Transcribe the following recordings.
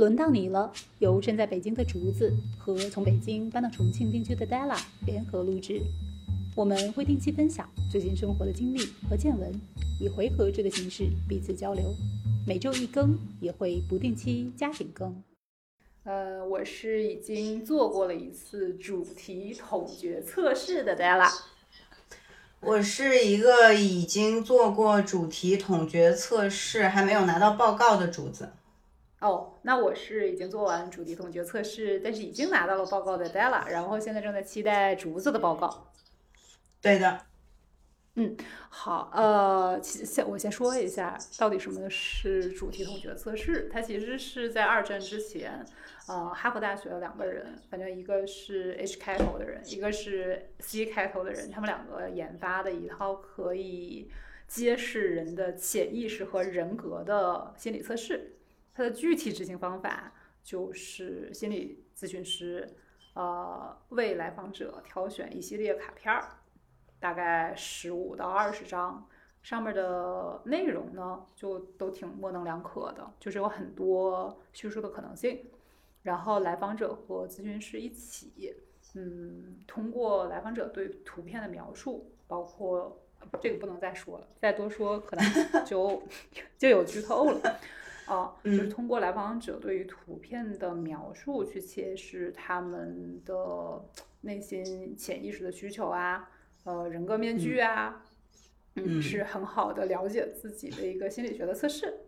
轮到你了！由身在北京的竹子和从北京搬到重庆定居的 Della 联合录制，我们会定期分享最近生活的经历和见闻，以回合制的形式彼此交流。每周一更，也会不定期加紧更。呃，我是已经做过了一次主题统觉测试的 Della。我是一个已经做过主题统觉测试，还没有拿到报告的竹子。哦，那我是已经做完主题统决测试，但是已经拿到了报告的 Della，然后现在正在期待竹子的报告。对的，嗯，好，呃，先我先说一下到底什么是主题统决测试。它其实是在二战之前，呃，哈佛大学的两个人，反正一个是 H 开头的人，一个是 C 开头的人，他们两个研发的一套可以揭示人的潜意识和人格的心理测试。它的具体执行方法就是心理咨询师，呃，为来访者挑选一系列卡片儿，大概十五到二十张，上面的内容呢就都挺模棱两可的，就是有很多叙述的可能性。然后来访者和咨询师一起，嗯，通过来访者对图片的描述，包括这个不能再说了，再多说可能 就就有剧透了。啊，就是通过来访者对于图片的描述去揭示他们的内心潜意识的需求啊，呃，人格面具啊，嗯，是很好的了解自己的一个心理学的测试。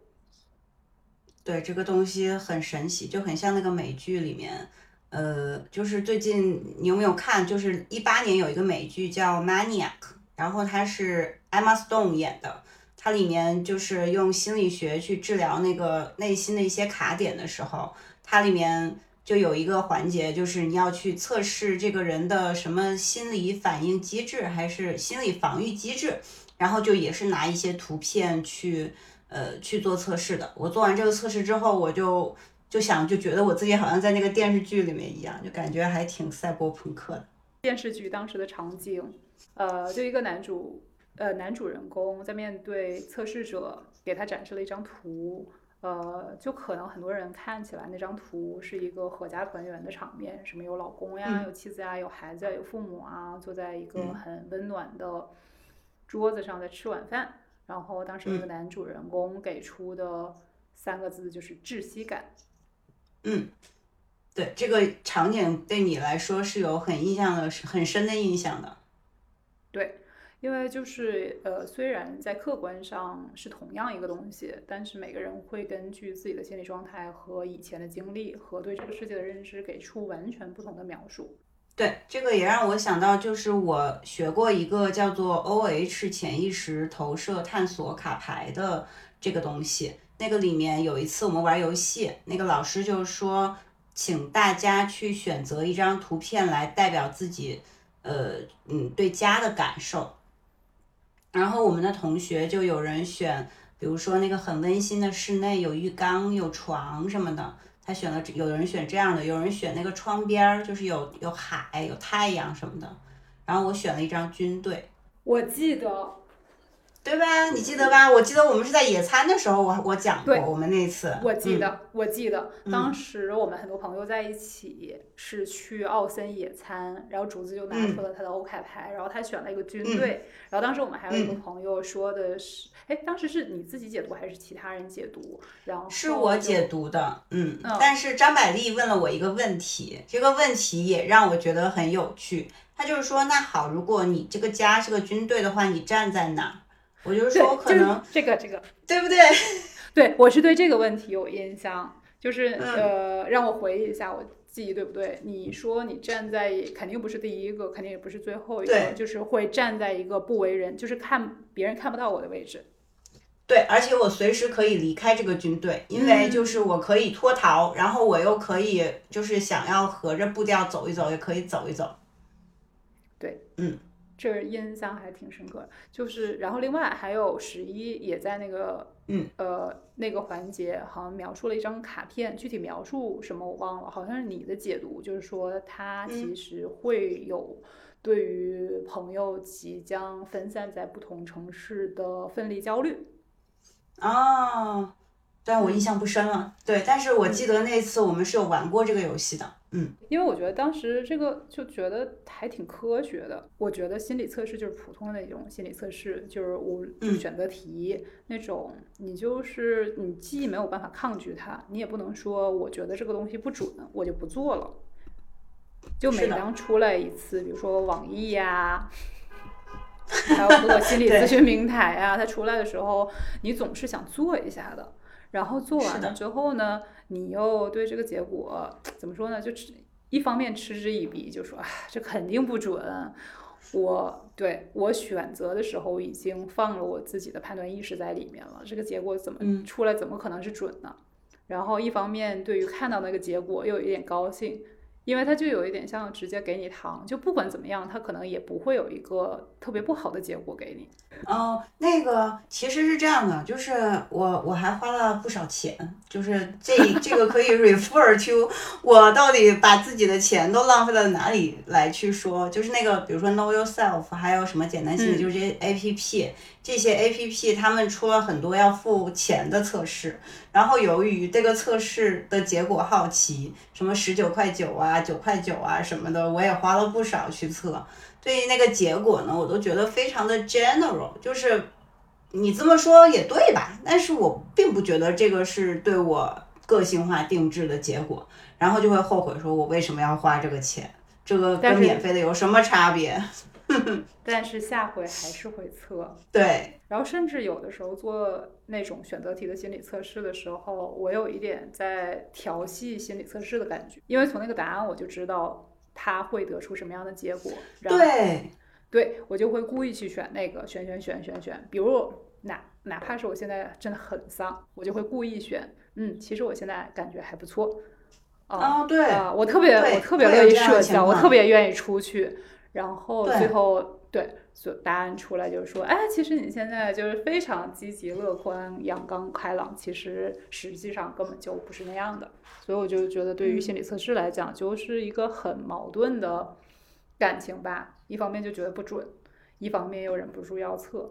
对，这个东西很神奇，就很像那个美剧里面，呃，就是最近你有没有看？就是一八年有一个美剧叫《Maniac》，然后它是 Emma Stone 演的。它里面就是用心理学去治疗那个内心的一些卡点的时候，它里面就有一个环节，就是你要去测试这个人的什么心理反应机制，还是心理防御机制，然后就也是拿一些图片去呃去做测试的。我做完这个测试之后，我就就想就觉得我自己好像在那个电视剧里面一样，就感觉还挺赛博朋克的。电视剧当时的场景，呃，就一个男主。呃，男主人公在面对测试者，给他展示了一张图，呃，就可能很多人看起来那张图是一个阖家团圆的场面，什么有老公呀，有妻子呀，有孩子，有父母啊，坐在一个很温暖的桌子上在吃晚饭。然后当时那个男主人公给出的三个字就是窒息感。嗯，对，这个场景对你来说是有很印象的，很深的印象的。对。因为就是呃，虽然在客观上是同样一个东西，但是每个人会根据自己的心理状态和以前的经历和对这个世界的认知，给出完全不同的描述。对，这个也让我想到，就是我学过一个叫做 O H 潜意识投射探索卡牌的这个东西。那个里面有一次我们玩游戏，那个老师就说，请大家去选择一张图片来代表自己，呃，嗯，对家的感受。然后我们的同学就有人选，比如说那个很温馨的室内，有浴缸、有床什么的。他选了，有人选这样的，有人选那个窗边儿，就是有有海、有太阳什么的。然后我选了一张军队，我记得。对吧？你记得吧？我记得我们是在野餐的时候，我我讲过我们那次。我记得，我记得，当时我们很多朋友在一起是去奥森野餐，然后竹子就拿出了他的欧凯牌，然后他选了一个军队，然后当时我们还有一个朋友说的是，哎，当时是你自己解读还是其他人解读？然后是我解读的，嗯，但是张百丽问了我一个问题，这个问题也让我觉得很有趣。他就是说，那好，如果你这个家是个军队的话，你站在哪？我就说可能这个这个对不对？对我是对这个问题有印象，就是呃，让我回忆一下我记忆对不对？你说你站在肯定不是第一个，肯定也不是最后一个，就是会站在一个不为人，就是看别人看不到我的位置。对，而且我随时可以离开这个军队，因为就是我可以脱逃，然后我又可以就是想要合着步调走一走，也可以走一走。对，嗯。这印象还挺深刻，就是，然后另外还有十一也在那个，嗯，呃，那个环节好像描述了一张卡片，具体描述什么我忘了，好像是你的解读，就是说他其实会有对于朋友即将分散在不同城市的分离焦虑。哦，但我印象不深了。对，但是我记得那次我们是有玩过这个游戏的。嗯，因为我觉得当时这个就觉得还挺科学的。我觉得心理测试就是普通的那种心理测试，就是无就选择题那种，你就是你既没有办法抗拒它，你也不能说我觉得这个东西不准，我就不做了。就每当出来一次，比如说网易呀，还有各个心理咨询平台啊，它出来的时候，你总是想做一下的。然后做完了之后呢，你又对这个结果怎么说呢？就一方面嗤之以鼻，就说啊，这肯定不准。我对我选择的时候已经放了我自己的判断意识在里面了，这个结果怎么出来，怎么可能是准呢？然后一方面对于看到那个结果又有一点高兴。因为它就有一点像直接给你糖，就不管怎么样，它可能也不会有一个特别不好的结果给你。哦，那个其实是这样的，就是我我还花了不少钱，就是这这个可以 refer to 我到底把自己的钱都浪费到哪里来去说，就是那个比如说 Know Yourself，还有什么简单心理，就是这些 A P P。这些 A P P 他们出了很多要付钱的测试，然后由于这个测试的结果好奇，什么十九块九啊、九块九啊什么的，我也花了不少去测。对于那个结果呢，我都觉得非常的 general，就是你这么说也对吧？但是我并不觉得这个是对我个性化定制的结果，然后就会后悔说我为什么要花这个钱？这个跟免费的有什么差别？但是下回还是会测，对。然后甚至有的时候做那种选择题的心理测试的时候，我有一点在调戏心理测试的感觉，因为从那个答案我就知道他会得出什么样的结果。对，对我就会故意去选那个，选选选选选。比如哪哪怕是我现在真的很丧，我就会故意选，嗯，其实我现在感觉还不错。哦，对啊，我特别我特别乐意社交，我特别愿意出去。然后最后对，所答案出来就是说，哎，其实你现在就是非常积极乐观、阳刚开朗，其实实际上根本就不是那样的。所以我就觉得，对于心理测试来讲，就是一个很矛盾的感情吧。一方面就觉得不准，一方面又忍不住要测。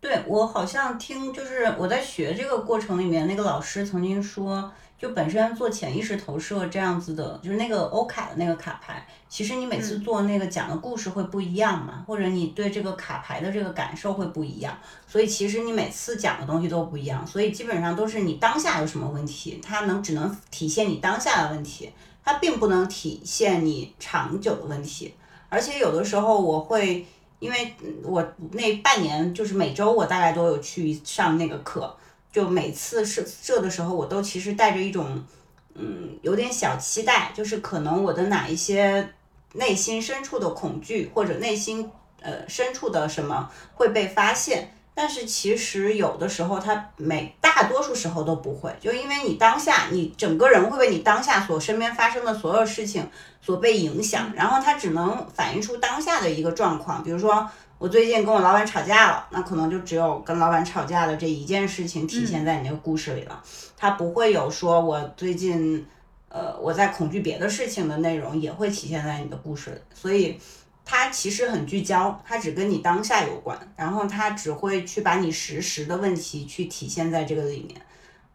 对我好像听，就是我在学这个过程里面，那个老师曾经说。就本身做潜意识投射这样子的，就是那个欧卡的那个卡牌，其实你每次做那个讲的故事会不一样嘛，或者你对这个卡牌的这个感受会不一样，所以其实你每次讲的东西都不一样，所以基本上都是你当下有什么问题，它能只能体现你当下的问题，它并不能体现你长久的问题。而且有的时候我会，因为我那半年就是每周我大概都有去上那个课。就每次设设的时候，我都其实带着一种，嗯，有点小期待，就是可能我的哪一些内心深处的恐惧，或者内心呃深处的什么会被发现。但是其实有的时候，他每大多数时候都不会，就因为你当下，你整个人会被你当下所身边发生的所有事情所被影响，然后它只能反映出当下的一个状况，比如说。我最近跟我老板吵架了，那可能就只有跟老板吵架的这一件事情体现在你那个故事里了，他不会有说我最近，呃，我在恐惧别的事情的内容也会体现在你的故事里，所以它其实很聚焦，它只跟你当下有关，然后它只会去把你实时的问题去体现在这个里面，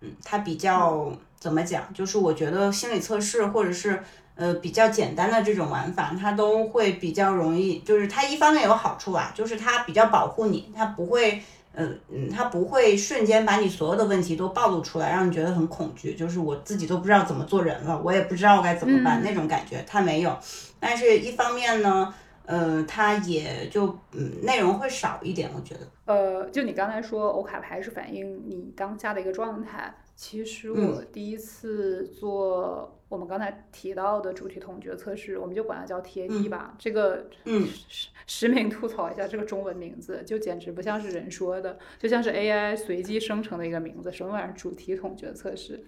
嗯，它比较怎么讲，就是我觉得心理测试或者是。呃，比较简单的这种玩法，它都会比较容易，就是它一方面有好处啊，就是它比较保护你，它不会，呃，嗯，它不会瞬间把你所有的问题都暴露出来，让你觉得很恐惧，就是我自己都不知道怎么做人了，我也不知道该怎么办那种感觉，它没有。但是一方面呢，呃，它也就嗯，内容会少一点，我觉得。呃，就你刚才说欧卡牌是反映你当下的一个状态，其实我第一次做。我们刚才提到的主题统觉测试，我们就管它叫 TAT 吧。这个，嗯，实实名吐槽一下，这个中文名字就简直不像是人说的，就像是 AI 随机生成的一个名字。什么玩意儿？主题统觉测试？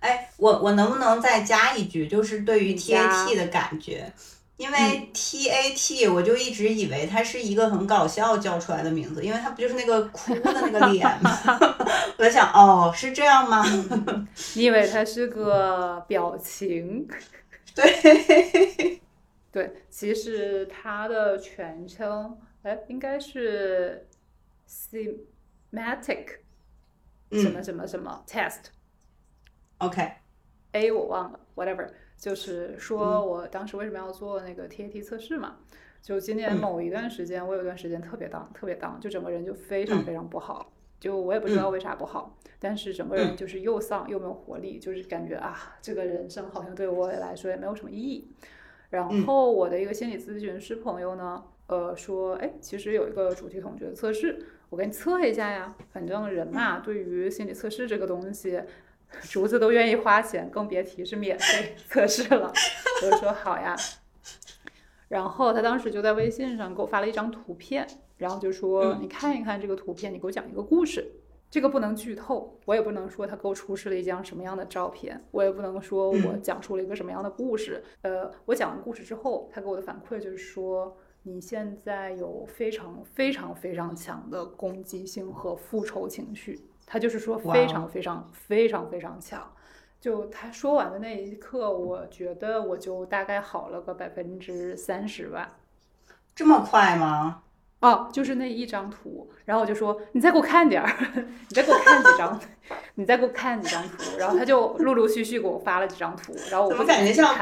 哎，我我能不能再加一句，就是对于 TAT 的感觉？因为 T A T，我就一直以为它是一个很搞笑叫出来的名字，因为它不就是那个哭的那个脸吗？我在想，哦，是这样吗？你以为它是个表情？对，对，其实它的全称，哎，应该是 Semantic 什么什么什么 Test。OK。A 我忘了，whatever，就是嗯说我当时为什么要做那个 TAT 测试嘛？就今年嗯某一段时间，我有段时间特别 down，特别 down，就整个人就非常嗯非常不好。就我也不知道为啥不好，但是整个人嗯就是又丧又没有活力，就是感觉啊，这个人生好像对我来说也没有什么意义。然嗯后我的一个心理咨询师朋友呢，呃，说，哎，其实有一个主题统觉测试，我给你测一下呀。反正人嘛，对于心理测试这个东西，竹子都愿意花钱，更别提是免费测试了。我就说好呀。然后他当时就在微信上给我发了一张图片，然后就说：“你看一看这个图片，你给我讲一个故事。”这个不能剧透，我也不能说他给我出示了一张什么样的照片，我也不能说我讲述了一个什么样的故事。呃，我讲完故事之后，他给我的反馈就是说，你现在有非常非常非常强的攻击性和复仇情绪。他就是说非常非常非常非常强。就他说完的那一刻，我觉得我就大概好了个百分之三十吧。这么快吗？哦，就是那一张图，然后我就说你再给我看点儿，你再给我看几张，你再给我看几张图，然后他就陆陆续续给我发了几张图，然后我怎么感觉像，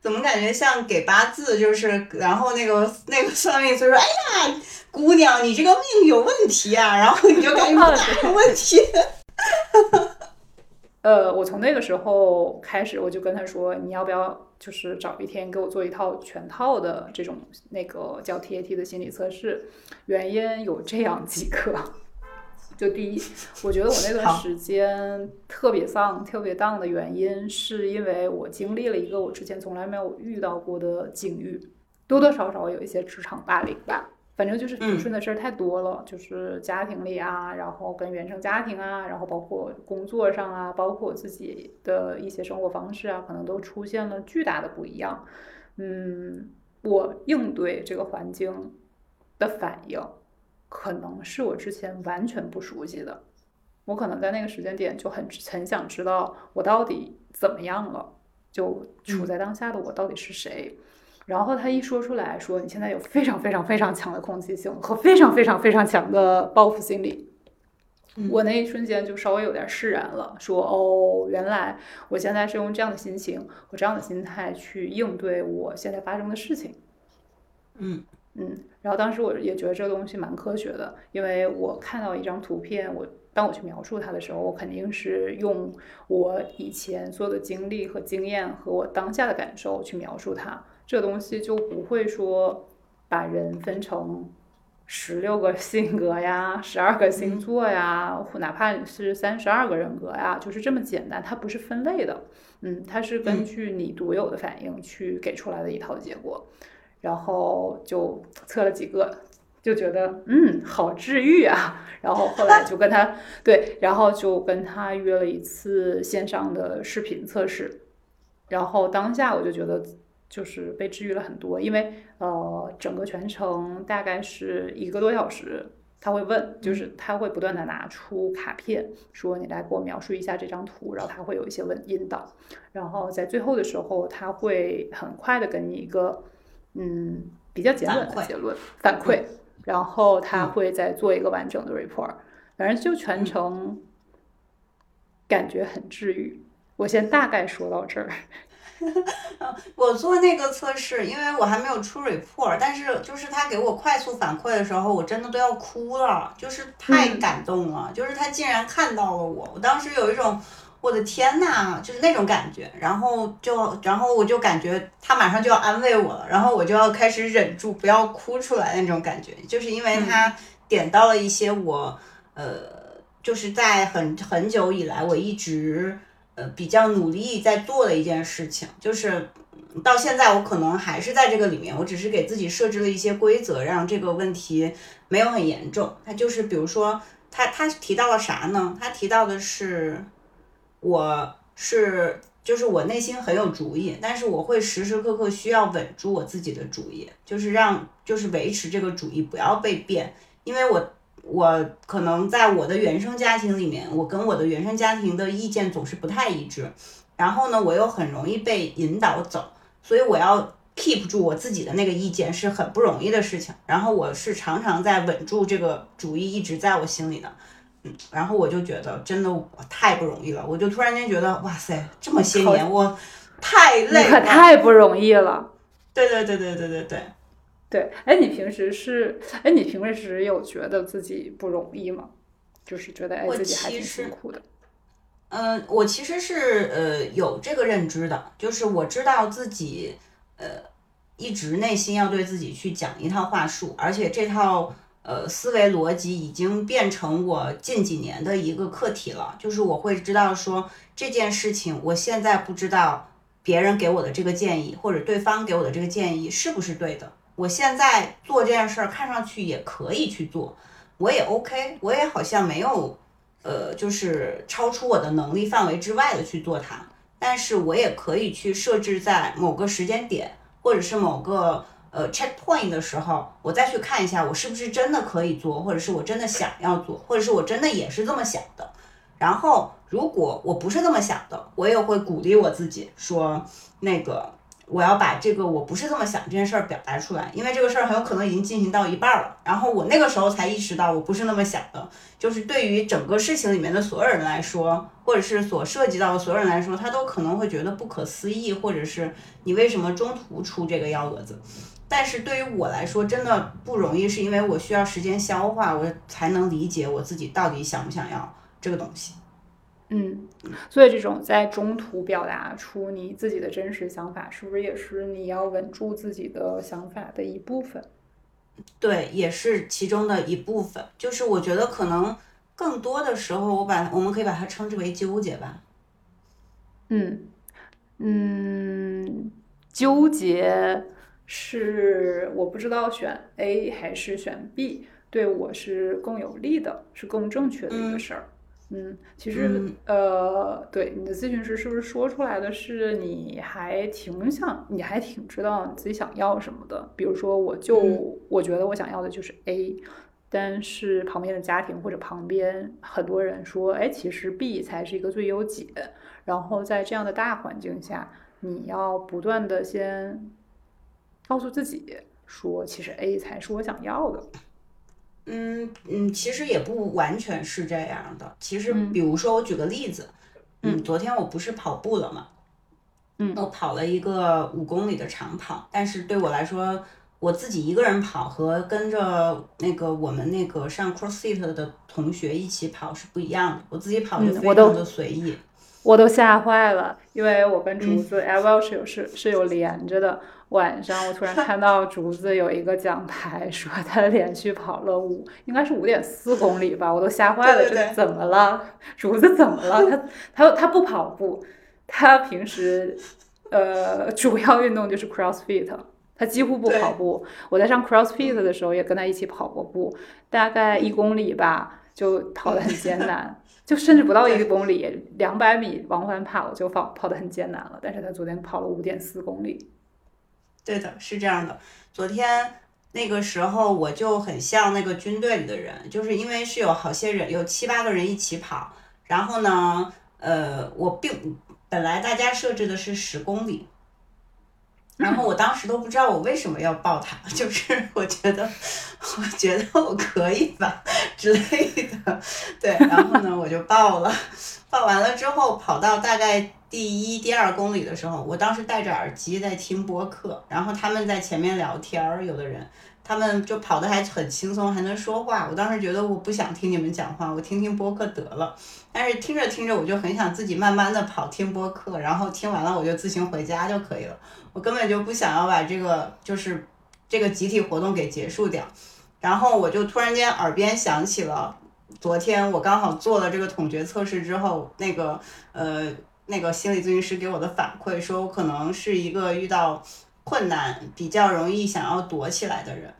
怎么感觉像给八字？就是，然后那个那个算命就说：“哎呀，姑娘，你这个命有问题啊！”然后你就赶紧哪有问题？呃，我从那个时候开始，我就跟他说，你要不要就是找一天给我做一套全套的这种那个叫 TAT 的心理测试？原因有这样几个。就第一，我觉得我那段时间特别丧、特别 down 的原因，是因为我经历了一个我之前从来没有遇到过的境遇，多多少少有一些职场霸凌吧。反正就是不顺的事儿太多了，就是家庭里啊，然后跟原生家庭啊，然后包括工作上啊，包括自己的一些生活方式啊，可能都出现了巨大的不一样。嗯，我应对这个环境的反应，可能是我之前完全不熟悉的。我可能在那个时间点就很很想知道我到底怎么样了，就处在当下的我到底是谁。然后他一说出来说你现在有非常非常非常强的攻击性和非常非常非常强的报复心理，我那一瞬间就稍微有点释然了，说哦，原来我现在是用这样的心情和这样的心态去应对我现在发生的事情。嗯嗯，然后当时我也觉得这个东西蛮科学的，因为我看到一张图片，我当我去描述它的时候，我肯定是用我以前所有的经历和经验和我当下的感受去描述它。这东西就不会说把人分成十六个性格呀、十二个星座呀，或哪怕你是三十二个人格呀，就是这么简单，它不是分类的。嗯，它是根据你独有的反应去给出来的一套结果。然后就测了几个，就觉得嗯，好治愈啊。然后后来就跟他对，然后就跟他约了一次线上的视频测试。然后当下我就觉得就是被治愈了很多，因为呃，整个全程大概是一个多小时。他会问，就是他会不断的拿出卡片，说你来给我描述一下这张图，然后他会有一些问引导，然后在最后的时候，他会很快的给你一个嗯比较简短的结论反馈，然后他会再做一个完整的 report，反正就全程感觉很治愈。我先大概说到这儿。我做那个测试，因为我还没有出 report，但是就是他给我快速反馈的时候，我真的都要哭了，就是太感动了，就是他竟然看到了我，我当时有一种我的天呐，就是那种感觉，然后就然后我就感觉他马上就要安慰我了，然后我就要开始忍住不要哭出来那种感觉，就是因为他点到了一些我呃，就是在很很久以来我一直。呃，比较努力在做的一件事情，就是到现在我可能还是在这个里面，我只是给自己设置了一些规则，让这个问题没有很严重。他就是比如说，他他提到了啥呢？他提到的是，我是就是我内心很有主意，但是我会时时刻刻需要稳住我自己的主意，就是让就是维持这个主意不要被变，因为我。我可能在我的原生家庭里面，我跟我的原生家庭的意见总是不太一致，然后呢，我又很容易被引导走，所以我要 keep 住我自己的那个意见是很不容易的事情。然后我是常常在稳住这个主意，一直在我心里的。嗯，然后我就觉得真的我太不容易了，我就突然间觉得哇塞，这么些年我太累了，太不容易了。对对对对对对对，对，哎，你平时是，哎，你平时有觉得自己不容易吗？就是觉得哎我自己还挺其实辛苦的。嗯，我其实是呃有这个认知的，就是我知道自己呃一直内心要对自己去讲一套话术，而且这套呃思维逻辑已经变成我近几年的一个课题了，就是我会知道说这件事情，我现在不知道别人给我的这个建议或者对方给我的这个建议是不是对的，我现在做这件事儿看上去也可以去做，我也 OK，我也好像没有。呃，就是超出我的能力范围之外的去做它，但是我也可以去设置在某个时间点，或者是某个呃 checkpoint 的时候，我再去看一下我是不是真的可以做，或者是我真的想要做，或者是我真的也是这么想的。然后，如果我不是这么想的，我也会鼓励我自己说，那个我要把这个我不是这么想这件事儿表达出来，因为这个事儿很有可能已经进行到一半了。然后我那个时候才意识到我不是那么想的，就是对于整个事情里面的所有人来说，或者是所涉及到的所有人来说，他都可能会觉得不可思议，或者是你为什么中途出这个幺蛾子？但是对于我来说，真的不容易，是因为我需要时间消化，我才能理解我自己到底想不想要这个东西。嗯，所以这种在中途表达出你自己的真实想法，是不是也是你要稳住自己的想法的一部分？对，也是其中的一部分。就是我觉得可能更多的时候，我把我们可以把它称之为纠结吧。嗯嗯，纠结是我不知道选 A 还是选 B，对我是更有利的，是更正确的一个事儿。嗯，其实、嗯呃，对你的咨询师是不是说出来的是你还挺想，你还挺知道你自己想要什么的？比如说，我就、嗯我觉得我想要的就是 A，但是旁边的家庭或者旁边很多人说，哎，其实 B 才是一个最优解。然后在这样的大环境下，你要不断的先告诉自己说，其实 A 才是我想要的。嗯嗯，其实也不完全是这样的。其实，嗯比如说我举个例子，嗯，昨天我不是跑步了嘛，嗯我跑了一个五公里的长跑，但是对我来说，我自己一个人跑和跟着那个我们那个上 CrossFit 的同学一起跑是不一样的。我自己跑就非常的随意。我都吓坏了，因为我跟竹子 a v e l 是有是是有连着的。晚上我突然看到竹子有一个奖牌，说他连续跑了五，应该是五点四公里吧，我都吓坏了，这怎么了？竹子怎么了？他他他不跑步，他平时呃主要运动就是 CrossFit，他几乎不跑步。我在上 CrossFit 的时候也跟他一起跑过步，大概一公里吧，就跑得很艰难。就甚至不到一公里，两百米往返跑就跑跑得很艰难了。但是他昨天跑了五点四公里。对的，是这样的。昨天那个时候我就很像那个军队里的人，就是因为是有好些人，有七八个人一起跑，然后呢，呃，我并本来大家设置的是十公里。然后我当时都不知道我为什么要报它，就是我觉得，我觉得我可以吧之类的，对，然后呢我就报了，报完了之后跑到大概第一、第二公里的时候，我当时戴着耳机在听播客，然后他们在前面聊天儿，有的人他们就跑得还很轻松，还能说话。我当时觉得我不想听你们讲话，我听听播客得了。但是听着听着，我就很想自己慢慢的跑听播客，然后听完了我就自行回家就可以了。我根本就不想要把这个就是这个集体活动给结束掉。然后我就突然间耳边响起了昨天我刚好做了这个统觉测试之后，那个呃那个心理咨询师给我的反馈，说我可能是一个遇到困难比较容易想要躲起来的人。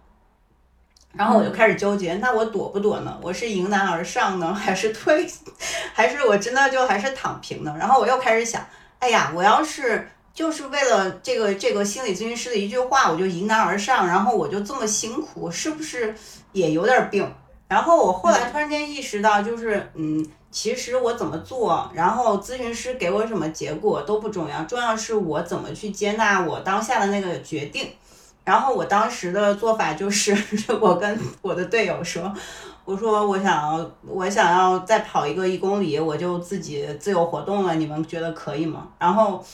然后我就开始纠结，那我躲不躲呢？我是迎难而上呢，还是退，还是我真的就还是躺平呢？然后我又开始想，哎呀，我要是就是为了这个这个心理咨询师的一句话，我就迎难而上，然后我就这么辛苦，是不是也有点病？然后我后来突然间意识到，就是嗯，其实我怎么做，然后咨询师给我什么结果都不重要，重要是我怎么去接纳我当下的那个决定。然后我当时的做法就是，我跟我的队友说，我说我想要我想要再跑一个一公里，我就自己自由活动了，你们觉得可以吗？然后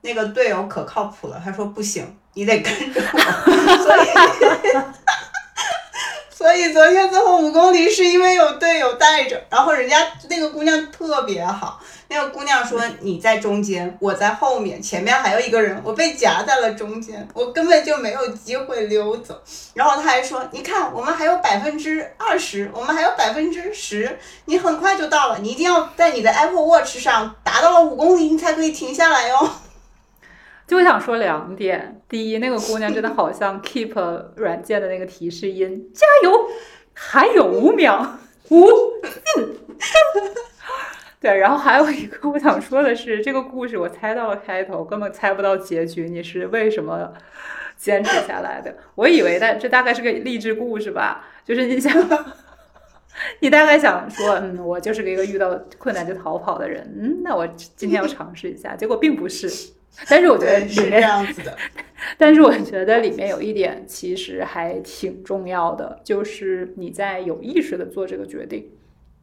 那个队友可靠谱了，他说不行，你得跟着我，所以。所以昨天最后五公里是因为有队友带着，然后人家那个姑娘特别好，那个姑娘说你在中间，我在后面，前面还有一个人，我被夹在了中间，我根本就没有机会溜走。然后他还说，你看我们还有百分之二十，我们还有百分之十，你很快就到了，你一定要在你的 Apple Watch 上达到了五公里，你才可以停下来哟。就想说两点，第一，那个姑娘真的好像 Keep 软件的那个提示音，加油，还有五秒，五四三。对，然后还有一个我想说的是，这个故事我猜到了开头，根本猜不到结局。你是为什么坚持下来的？我以为大这大概是个励志故事吧，就是你想，你大概想说，嗯，我就是一个遇到困难就逃跑的人，嗯，那我今天要尝试一下，结果并不是。但是我觉得是这样子的，但是我觉得里面有一点其实还挺重要的，就是你在有意识的做这个决定。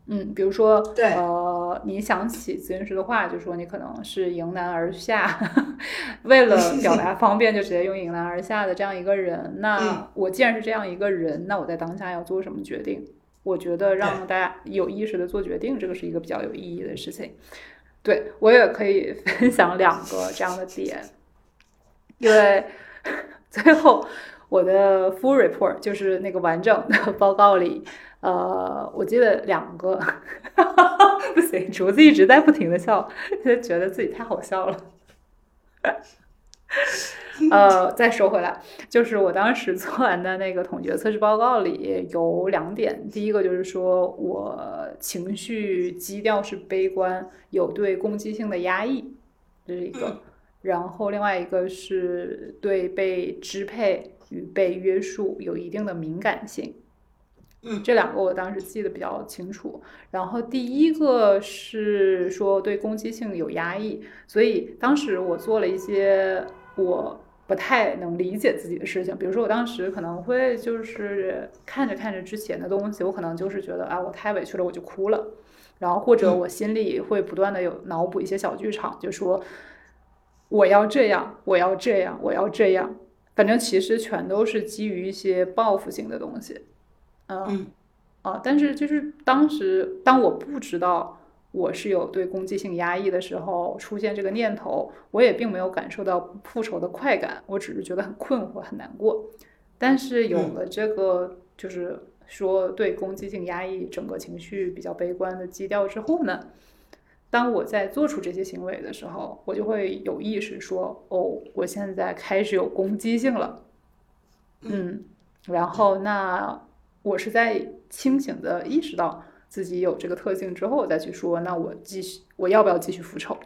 嗯，比如说，对，呃，你想起咨询师的话，就说你可能是迎难而下，为了表达方便就直接用迎难而下的这样一个人。那我既然是这样一个人，那我在当下要做什么决定？我觉得让大家有意识的做决定，这个是一个比较有意义的事情。对我也可以分享两个这样的点，因为最后我的 full report 就是那个完整的报告里，呃，我记得两个，不行，竹子一直在不停的笑，就觉得自己太好笑了。呃，再说回来，就是我当时做完的那个统觉测试报告里有两点，第一个就是说我情绪基调是悲观，有对攻击性的压抑，这是一个；然后另外一个是对被支配与被约束有一定的敏感性。嗯，这两个我当时记得比较清楚。然后第一个是说对攻击性有压抑，所以当时我做了一些我。不太能理解自己的事情，比如说我当时可能会就是看着看着之前的东西，我可能就是觉得啊，我太委屈了，我就哭了，然后或者我心里会不断的有脑补一些小剧场，就说我要这样，我要这样，我要这样，反正其实全都是基于一些报复性的东西，嗯啊，但是就是当时当我不知道。我是有对攻击性压抑的时候出现这个念头，我也并没有感受到复仇的快感，我只是觉得很困惑、很难过。但是有了这个，就是说对攻击性压抑、整个情绪比较悲观的基调之后呢，当我在做出这些行为的时候，我就会有意识说：“哦，我现在开始有攻击性了。”嗯，然后那我是在清醒的意识到。自己有这个特性之后再去说，那我继续我要不要继续复仇，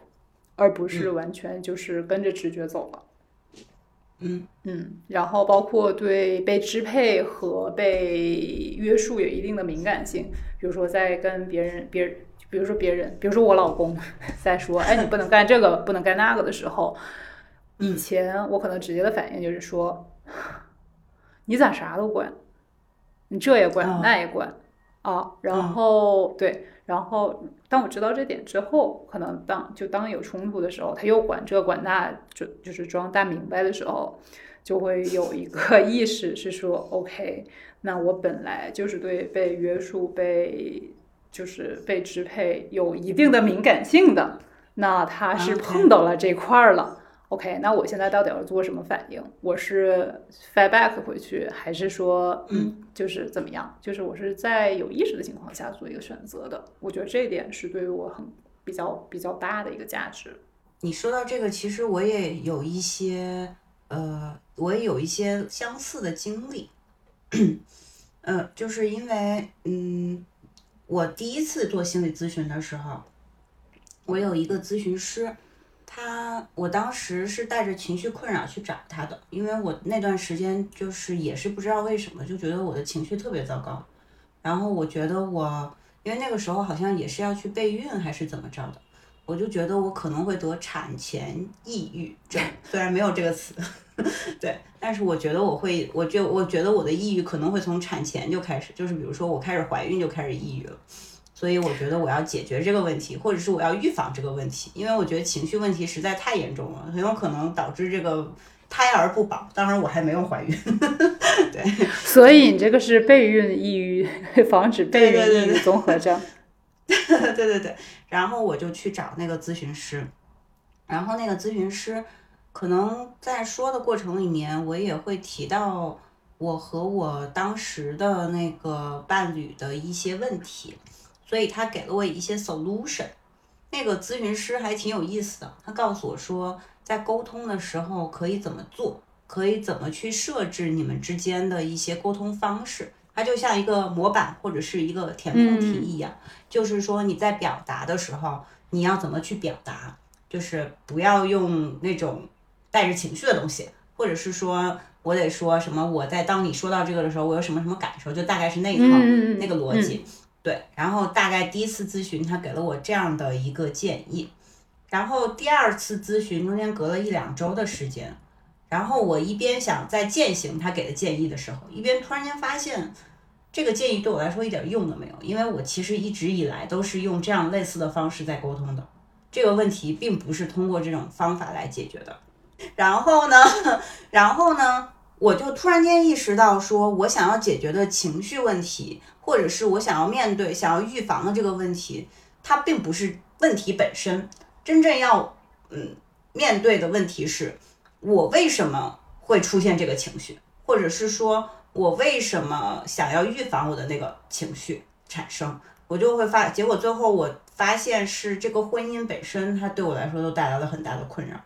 而不是完全就是跟着直觉走了。嗯嗯，然后包括对被支配和被约束有一定的敏感性，比如说在跟别人别人，比如说别人，比如说我老公 在说，哎，你不能干这个，不能干那个的时候，以前我可能直接的反应就是说，你咋啥都管，你这也管，那也管。啊，然后对，然后当我知道这点之后，可能当就当有冲突的时候，他又管这管那，就就是装大明白的时候，就会有一个 意识是说，OK，那我本来就是对被约束、被就是被支配有一定的敏感性的，那他是碰到了这块儿了。OK，那我现在到底要做什么反应？我是 fight back 回去，还是说，嗯，就是怎么样？就是我是在有意识的情况下做一个选择的。我觉得这一点是对于我很比较比较大的一个价值。你说到这个，其实我也有一些，呃，我也有一些相似的经历。嗯，就是因为，嗯，我第一次做心理咨询的时候，我有一个咨询师。他，我当时是带着情绪困扰去找他的，因为我那段时间就是也是不知道为什么，就觉得我的情绪特别糟糕。然后我觉得我，因为那个时候好像也是要去备孕还是怎么着的，我就觉得我可能会得产前抑郁症，虽然没有这个词，对，但是我觉得我会，我就我觉得我的抑郁可能会从产前就开始，就是比如说我开始怀孕就开始抑郁了，所以我觉得我要解决这个问题，或者是我要预防这个问题，因为我觉得情绪问题实在太严重了，很有可能导致这个胎儿不保。当然我还没有怀孕，对，所以你这个是备孕抑郁，防止备孕抑郁综合症。对对对，然后我就去找那个咨询师，然后那个咨询师可能在说的过程里面，我也会提到我和我当时的那个伴侣的一些问题，所以他给了我一些 solution。那个咨询师还挺有意思的，他告诉我说，在沟通的时候可以怎么做，可以怎么去设置你们之间的一些沟通方式。它就像一个模板或者是一个填空题一样，就是说你在表达的时候，你要怎么去表达，就是不要用那种带着情绪的东西，或者是说我得说什么，我在当你说到这个的时候，我有什么什么感受，就大概是那一套那个逻辑。对，然后大概第一次咨询他给了我这样的一个建议，然后第二次咨询中间隔了一两周的时间。然后我一边想在践行他给的建议的时候，一边突然间发现，这个建议对我来说一点用都没有，因为我其实一直以来都是用这样类似的方式在沟通的，这个问题并不是通过这种方法来解决的。然后呢，然后呢，我就突然间意识到，说我想要解决的情绪问题，或者是我想要面对、想要预防的这个问题，它并不是问题本身，真正要嗯面对的问题是。我为什么会出现这个情绪，或者是说我为什么想要预防我的那个情绪产生，我就会发，结果最后我发现是这个婚姻本身，它对我来说都带来了很大的困扰。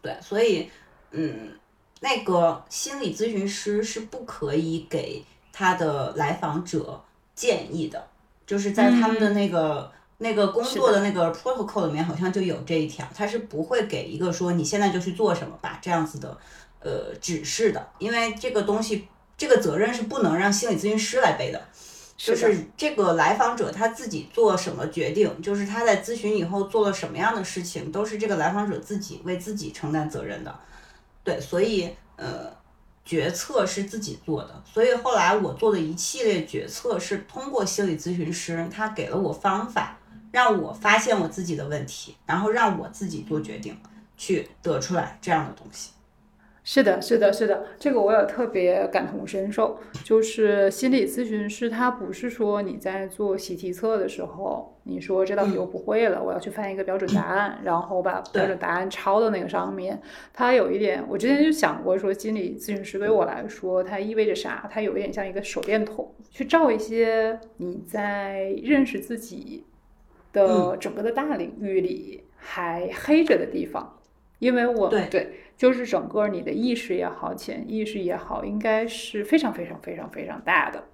对，所以，嗯，那个心理咨询师是不可以给他的来访者建议的，就是在他们的那个。那个工作的那个 protocol 里面好像就有这一条，他是不会给一个说你现在就去做什么吧这样子的呃指示的，因为这个东西这个责任是不能让心理咨询师来背的，就是这个来访者他自己做什么决定，就是他在咨询以后做了什么样的事情，都是这个来访者自己为自己承担责任的。对，所以呃决策是自己做的，所以后来我做的一系列决策是通过心理咨询师，他给了我方法。让我发现我自己的问题，然后让我自己做决定，去得出来这样的东西。是的，是的，是的，这个我也特别感同身受。就是心理咨询师，他不是说你在做习题册的时候，你说这道题我不会了，我要去翻一个标准答案，然后把标准答案抄到那个上面。他有一点，我之前就想过说，心理咨询师对我来说，它意味着啥？它有一点像一个手电筒，去照一些你在认识自己。的整个的大领域里还黑着的地方，因为我对，就是整个你的意识也好，潜意识也好，应该是非常非常非常非常大的。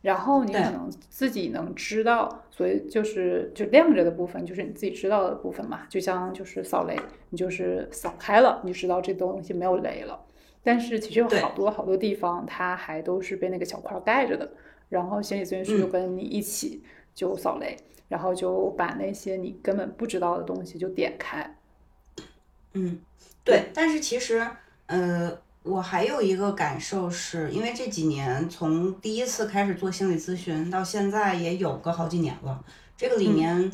然后你可能自己能知道，所以就是就亮着的部分，就是你自己知道的部分嘛。就像就是扫雷，你就是扫开了，你就知道这东西没有雷了。但是其实有好多好多地方，它还都是被那个小块盖着的。然后心理咨询师就跟你一起就扫雷。然后就把那些你根本不知道的东西就点开。嗯，对。但是其实，呃，我还有一个感受是，因为这几年从第一次开始做心理咨询到现在也有个好几年了。这个里面，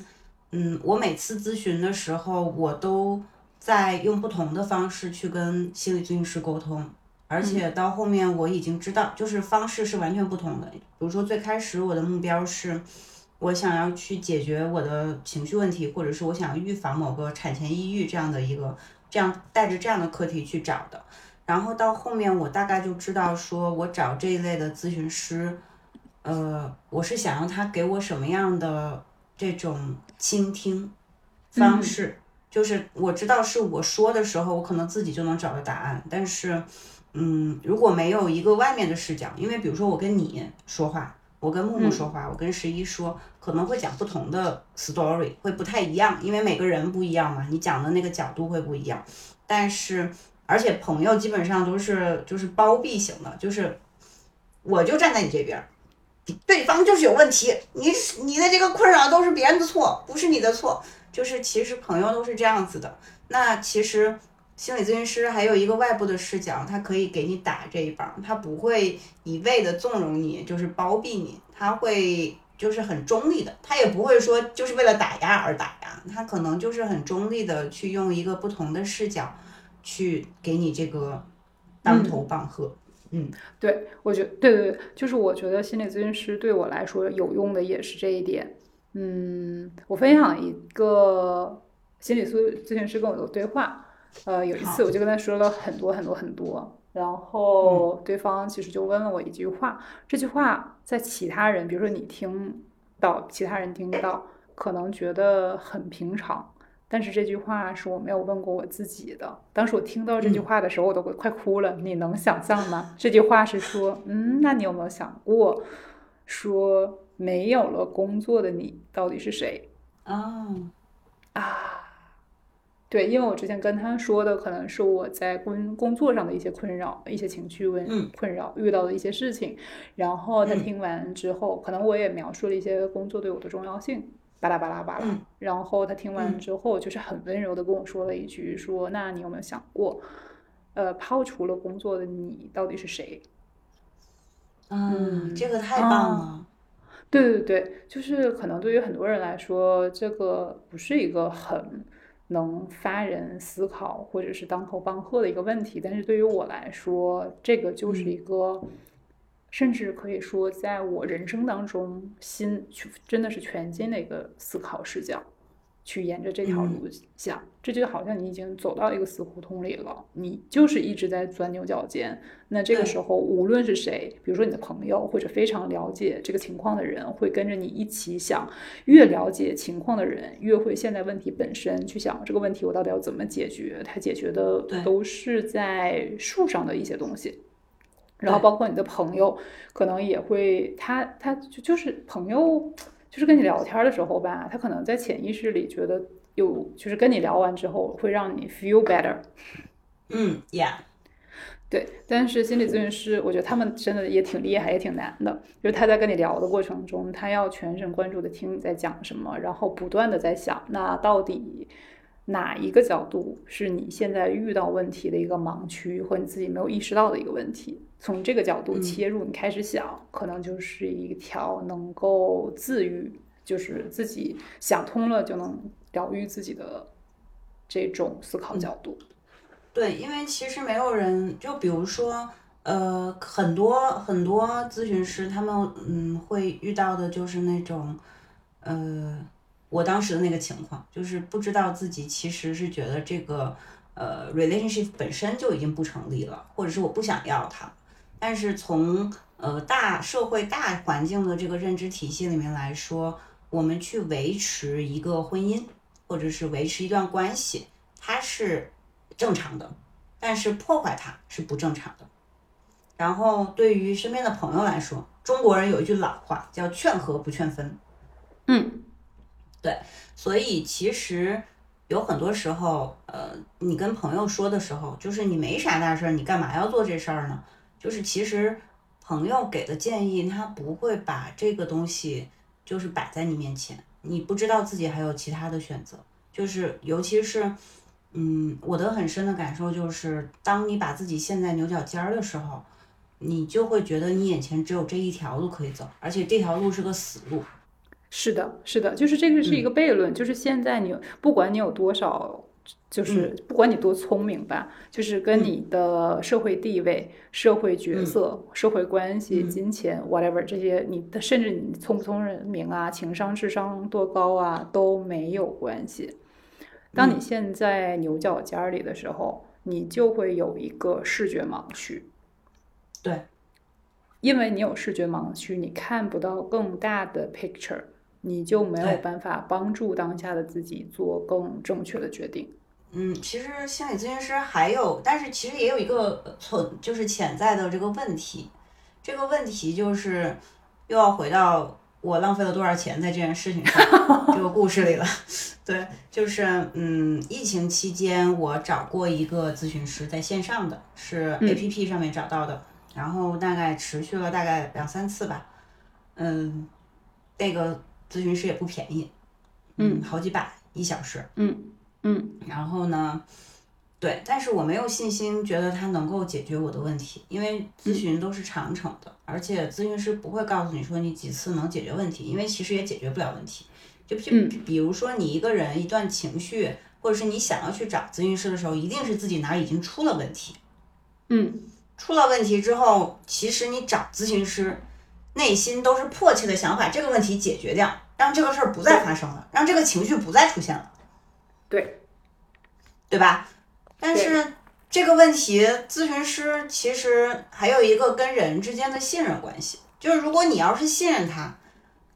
嗯，我每次咨询的时候，我都在用不同的方式去跟心理咨询师沟通，而且到后面我已经知道，就是方式是完全不同的。比如说最开始我的目标是。我想要去解决我的情绪问题，或者是我想要预防某个产前抑郁这样的一个，这样带着这样的课题去找的。然后到后面，我大概就知道，说我找这一类的咨询师，呃，我是想要他给我什么样的这种倾听方式，就是我知道是我说的时候，我可能自己就能找到答案。但是，嗯，如果没有一个外面的视角，因为比如说我跟你说话。我跟木木说话，我跟十一说，可能会讲不同的 story，会不太一样，因为每个人不一样嘛，你讲的那个角度会不一样。但是，而且朋友基本上都是就是包庇型的，就是我就站在你这边，对方就是有问题，你你的这个困扰都是别人的错，不是你的错。就是其实朋友都是这样子的。那其实心理咨询师还有一个外部的视角，他可以给你打这一棒，他不会一味的纵容你，就是包庇你，他会就是很中立的，他也不会说就是为了打压而打压，他可能就是很中立的去用一个不同的视角去给你这个当头棒喝。嗯，对，我觉对对对，就是我觉得心理咨询师对我来说有用的也是这一点。嗯，我分享一个心理咨咨询师跟我的对话。呃，有一次我就跟他说了很多很多很多，然后对方其实就问了我一句话，这句话在其他人，比如说你听到，其他人听到，可能觉得很平常。但是这句话是我没有问过我自己的。当时我听到这句话的时候，我都快哭了。你能想象吗？这句话是说，嗯，那你有没有想过，说没有了工作的你到底是谁？啊啊，对，因为我之前跟他说的可能是我在工工作上的一些困扰、一些情绪问困扰遇到的一些事情。然后他听完之后，可能我也描述了一些工作对我的重要性。巴拉巴拉巴拉，然后他听完之后，就是很温柔的跟我说了一句：“说那你有没有想过，呃，抛除了工作的你到底是谁？”嗯，这个太棒了。对对对，就是可能对于很多人来说，这个不是一个很能发人思考或者是当头棒喝的一个问题，但是对于我来说，这个就是一个。甚至可以说，在我人生当中，心真的是全新的一个思考视角，去沿着这条路想，这就好像你已经走到一个死胡同里了，你就是一直在钻牛角尖。那这个时候，无论是谁，比如说你的朋友或者非常了解这个情况的人，会跟着你一起想。越了解情况的人，越会现在问题本身去想这个问题我到底要怎么解决。他解决的都是在树上的一些东西。然后包括你的朋友，可能也会，他他就就是朋友，就是跟你聊天的时候吧，他可能在潜意识里觉得有，就是跟你聊完之后会让你 feel better。嗯，yeah，对。但是心理咨询师，我觉得他们真的也挺厉害，也挺难的。就是他在跟你聊的过程中，他要全神贯注的听你在讲什么，然后不断的在想，那到底。哪一个角度是你现在遇到问题的一个盲区，或你自己没有意识到的一个问题？从这个角度切入，你开始想，可能就是一条能够自愈，就是自己想通了就能疗愈自己的这种思考角度。对，因为其实没有人，就比如说，呃，很多很多咨询师，他们嗯会遇到的就是那种，呃。我当时的那个情况，就是不知道自己其实是觉得这个呃 relationship 本身就已经不成立了，或者是我不想要它。但是从呃大社会大环境的这个认知体系里面来说，我们去维持一个婚姻，或者是维持一段关系，它是正常的，但是破坏它是不正常的。然后对于身边的朋友来说，中国人有一句老话叫劝和不劝分，嗯。对，所以其实有很多时候，呃，你跟朋友说的时候，就是你没啥大事儿，你干嘛要做这事儿呢？就是其实朋友给的建议，他不会把这个东西就是摆在你面前，你不知道自己还有其他的选择。就是尤其是，嗯，我的很深的感受就是，当你把自己陷在牛角尖儿的时候，你就会觉得你眼前只有这一条路可以走，而且这条路是个死路。是的，是的，就是这个是一个悖论，就是现在你不管你有多少，就是不管你多聪明吧，就是跟你的社会地位、社会角色、社会关系、金钱，whatever 这些，你的甚至你聪不聪明啊，情商、智商多高啊都没有关系。当你现在牛角尖里的时候，你就会有一个视觉盲区。对，因为你有视觉盲区，你看不到更大的 picture。你就没有办法帮助当下的自己做更正确的决定。嗯，其实心理咨询师还有，但是其实也有一个存，就是潜在的这个问题。这个问题就是又要回到我浪费了多少钱在这件事情上这个故事里了。对，就是嗯，疫情期间我找过一个咨询师，在线上的是 A P P 上面找到的，然后大概持续了大概两三次吧。嗯，那个咨询师也不便宜，嗯，好几百一小时，嗯嗯，然后呢，对，但是我没有信心觉得他能够解决我的问题，因为咨询都是长程的，而且咨询师不会告诉你说你几次能解决问题，因为其实也解决不了问题。就比比如说你一个人一段情绪，或者是你想要去找咨询师的时候，一定是自己哪儿已经出了问题。嗯，出了问题之后，其实你找咨询师，内心都是迫切的想把这个问题解决掉，让这个事儿不再发生了，让这个情绪不再出现了。对，对吧？但是这个问题，咨询师其实还有一个跟人之间的信任关系，就是如果你要是信任他。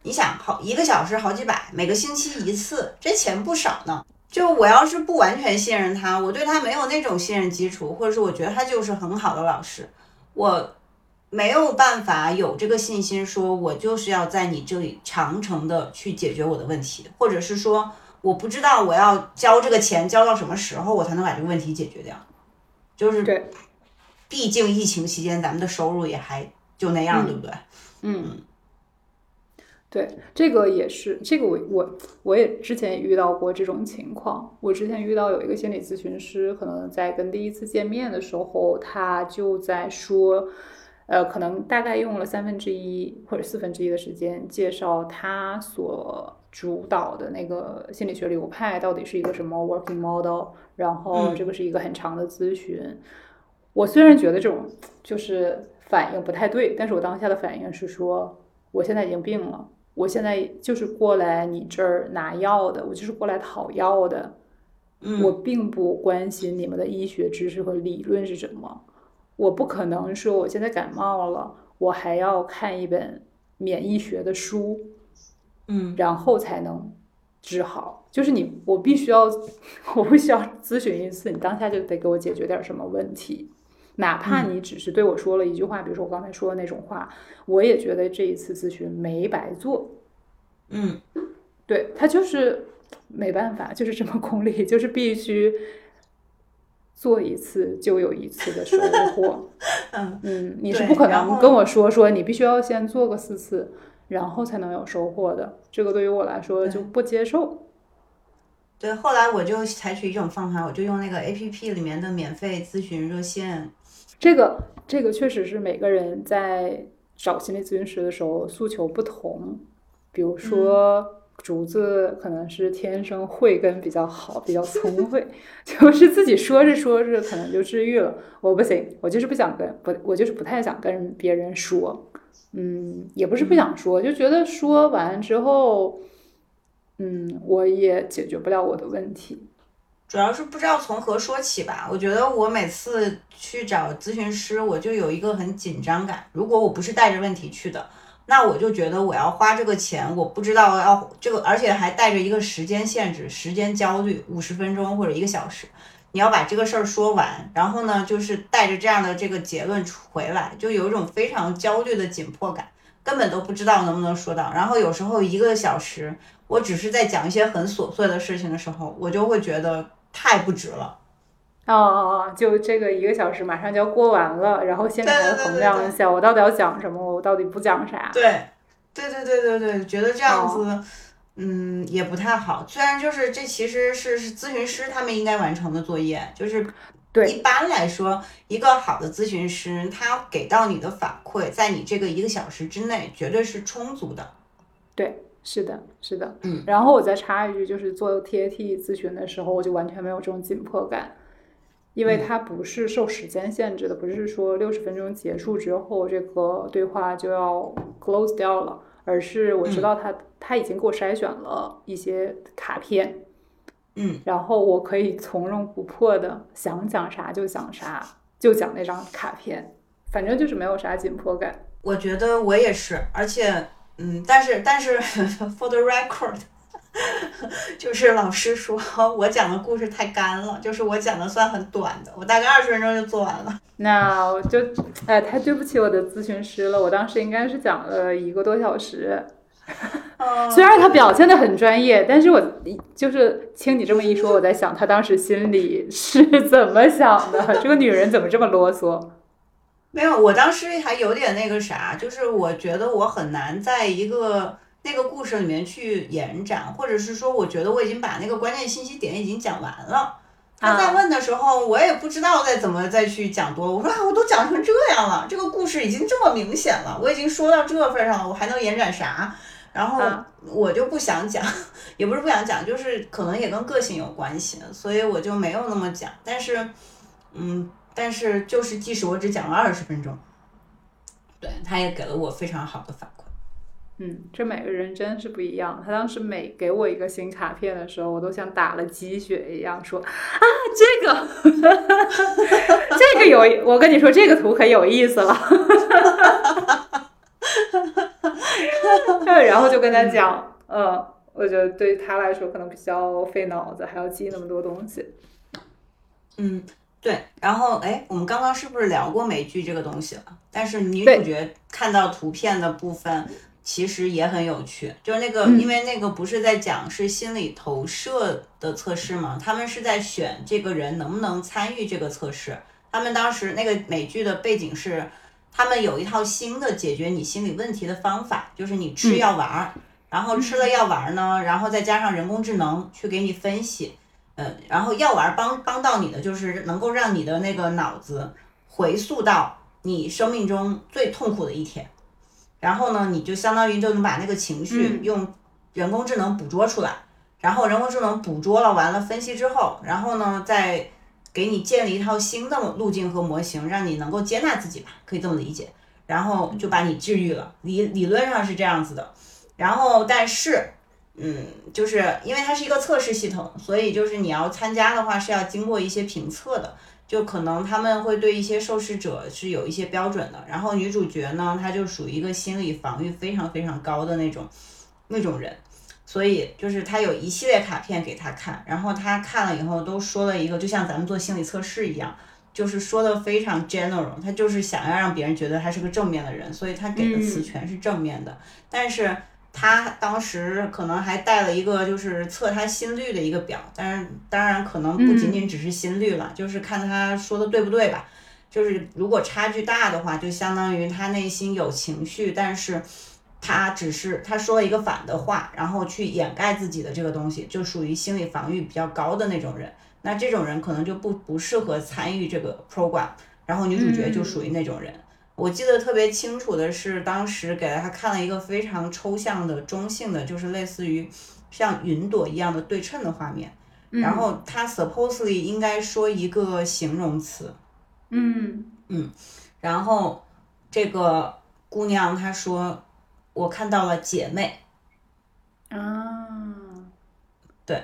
你想好一个小时好几百，每个星期一次，这钱不少呢。就我要是不完全信任他，我对他没有那种信任基础，或者是我觉得他就是很好的老师，我没有办法有这个信心说，我就是要在你这里长程的去解决我的问题，或者是说我不知道我要交这个钱交到什么时候，我才能把这个问题解决掉。就是对，毕竟疫情期间咱们的收入也还就那样，对不对？嗯。对，这个也是，这个我我我也之前也遇到过这种情况。我之前遇到有一个心理咨询师，可能在跟第一次见面的时候，他就在说，呃，可能大概用了三分之一或者四分之一的时间介绍他所主导的那个心理学流派到底是一个什么 working model，然后这个是一个很长的咨询。我虽然觉得这种就是反应不太对，但是我当下的反应是说，我现在已经病了。我现在就是过来你这儿拿药的，我就是过来讨药的，我并不关心你们的医学知识和理论是什么。我不可能说我现在感冒了，我还要看一本免疫学的书，嗯，然后才能治好。就是你，我必须要，我不需要咨询一次，你当下就得给我解决点什么问题。哪怕你只是对我说了一句话，比如说我刚才说的那种话，我也觉得这一次咨询没白做。嗯，对他就是没办法，就是这么功利，就是必须做一次就有一次的收获。嗯嗯，你是不可能跟我说说你必须要先做个四次，然后才能有收获的。这个对于我来说就不接受。对，后来我就采取一种方法，我就用那个 A P P 里面的免费咨询热线。这个这个确实是每个人在找心理咨询师的时候诉求不同，比如说竹子可能是天生慧根比较好，比较聪慧，就是自己说着说着可能就治愈了。我不行，我就是不想跟不，我就是不太想跟别人说，嗯，也不是不想说，就觉得说完之后，嗯，我也解决不了我的问题。主要是不知道从何说起吧。我觉得我每次去找咨询师，我就有一个很紧张感。如果我不是带着问题去的，那我就觉得我要花这个钱，我不知道要这个，而且还带着一个时间限制、时间焦虑，五十分钟或者一个小时，你要把这个事儿说完。然后呢，就是带着这样的这个结论回来，就有一种非常焦虑的紧迫感，根本都不知道能不能说到。然后有时候一个小时，我只是在讲一些很琐碎的事情的时候，我就会觉得。太不值了，哦哦哦，就这个一个小时马上就要过完了，然后先给他衡量一下，我到底要讲什么，我到底不讲啥？对，对对对对对，觉得这样子，嗯，也不太好。虽然就是这其实是是咨询师他们应该完成的作业，就是对一般来说，一个好的咨询师他给到你的反馈，在你这个一个小时之内绝对是充足的，对。是的，是的，嗯，然后我再插一句，就是做 TAT 咨询的时候，我就完全没有这种紧迫感，因为它不是受时间限制的，不是说六十分钟结束之后这个对话就要 close 掉了，而是我知道他他已经给我筛选了一些卡片，嗯，然后我可以从容不迫的想讲啥就讲啥，就讲那张卡片，反正就是没有啥紧迫感。我觉得我也是，而且。嗯，但是但是，for the record，就是老师说我讲的故事太干了，就是我讲的算很短的，我大概二十分钟就做完了。那我就哎，太对不起我的咨询师了，我当时应该是讲了一个多小时。虽然他表现的很专业，但是我就是听你这么一说，我在想他当时心里是怎么想的？这个女人怎么这么啰嗦？没有，我当时还有点那个啥，就是我觉得我很难在一个那个故事里面去延展，或者是说，我觉得我已经把那个关键信息点已经讲完了。他在问的时候，我也不知道再怎么再去讲多。我说啊，我都讲成这样了，这个故事已经这么明显了，我已经说到这份上了，我还能延展啥？然后我就不想讲，也不是不想讲，就是可能也跟个性有关系，所以我就没有那么讲。但是，嗯，但是就是即使我只讲了二十分钟，对，他也给了我非常好的反馈。嗯，这每个人真是不一样。他当时每给我一个新卡片的时候，我都像打了鸡血一样说啊，这个，这个有，我跟你说，这个图可有意思了。然后就跟他讲，嗯，我觉得对他来说可能比较费脑子，还要记那么多东西。嗯，对。然后，哎，我们刚刚是不是聊过美剧这个东西了？但是女主角看到图片的部分。其实也很有趣，就是那个，因为那个不是在讲是心理投射的测试吗？他们是在选这个人能不能参与这个测试。他们当时那个美剧的背景是，他们有一套新的解决你心理问题的方法，就是你吃药丸儿，然后吃了药丸儿呢，然后再加上人工智能去给你分析，嗯，然后药丸帮帮到你的就是能够让你的那个脑子回溯到你生命中最痛苦的一天。然后呢，你就相当于就能把那个情绪用人工智能捕捉出来，然后人工智能捕捉了完了分析之后，然后呢再给你建立一套新的路径和模型，让你能够接纳自己吧，可以这么理解。然后就把你治愈了，理理论上是这样子的。然后但是，嗯，就是因为它是一个测试系统，所以就是你要参加的话是要经过一些评测的。就可能他们会对一些受试者是有一些标准的，然后女主角呢，她就属于一个心理防御非常非常高的那种那种人，所以就是他有一系列卡片给他看，然后他看了以后都说了一个，就像咱们做心理测试一样，就是说的非常 general，他就是想要让别人觉得他是个正面的人，所以他给的词全是正面的，但是。他当时可能还带了一个，就是测他心率的一个表，但是当然可能不仅仅只是心率了，就是看他说的对不对吧。就是如果差距大的话，就相当于他内心有情绪，但是他只是他说了一个反的话，然后去掩盖自己的这个东西，就属于心理防御比较高的那种人。那这种人可能就不不适合参与这个 program，然后女主角就属于那种人。我记得特别清楚的是，当时给了他看了一个非常抽象的中性的，就是类似于像云朵一样的对称的画面。然后他 supposedly 应该说一个形容词。嗯嗯。然后这个姑娘她说：“我看到了姐妹。”啊。对。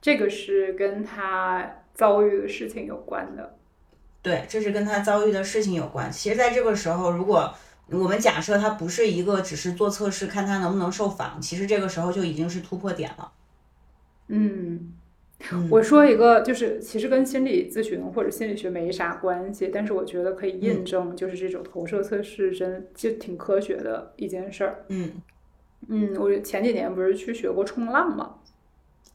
这个是跟他遭遇的事情有关的。对，这是跟他遭遇的事情有关。其实，在这个时候，如果我们假设他不是一个只是做测试，看他能不能受访，其实这个时候就已经是突破点了。嗯，我说一个，就是其实跟心理咨询或者心理学没啥关系，但是我觉得可以印证，就是这种投射测试真就挺科学的一件事儿。嗯嗯，我前几年不是去学过冲浪嘛？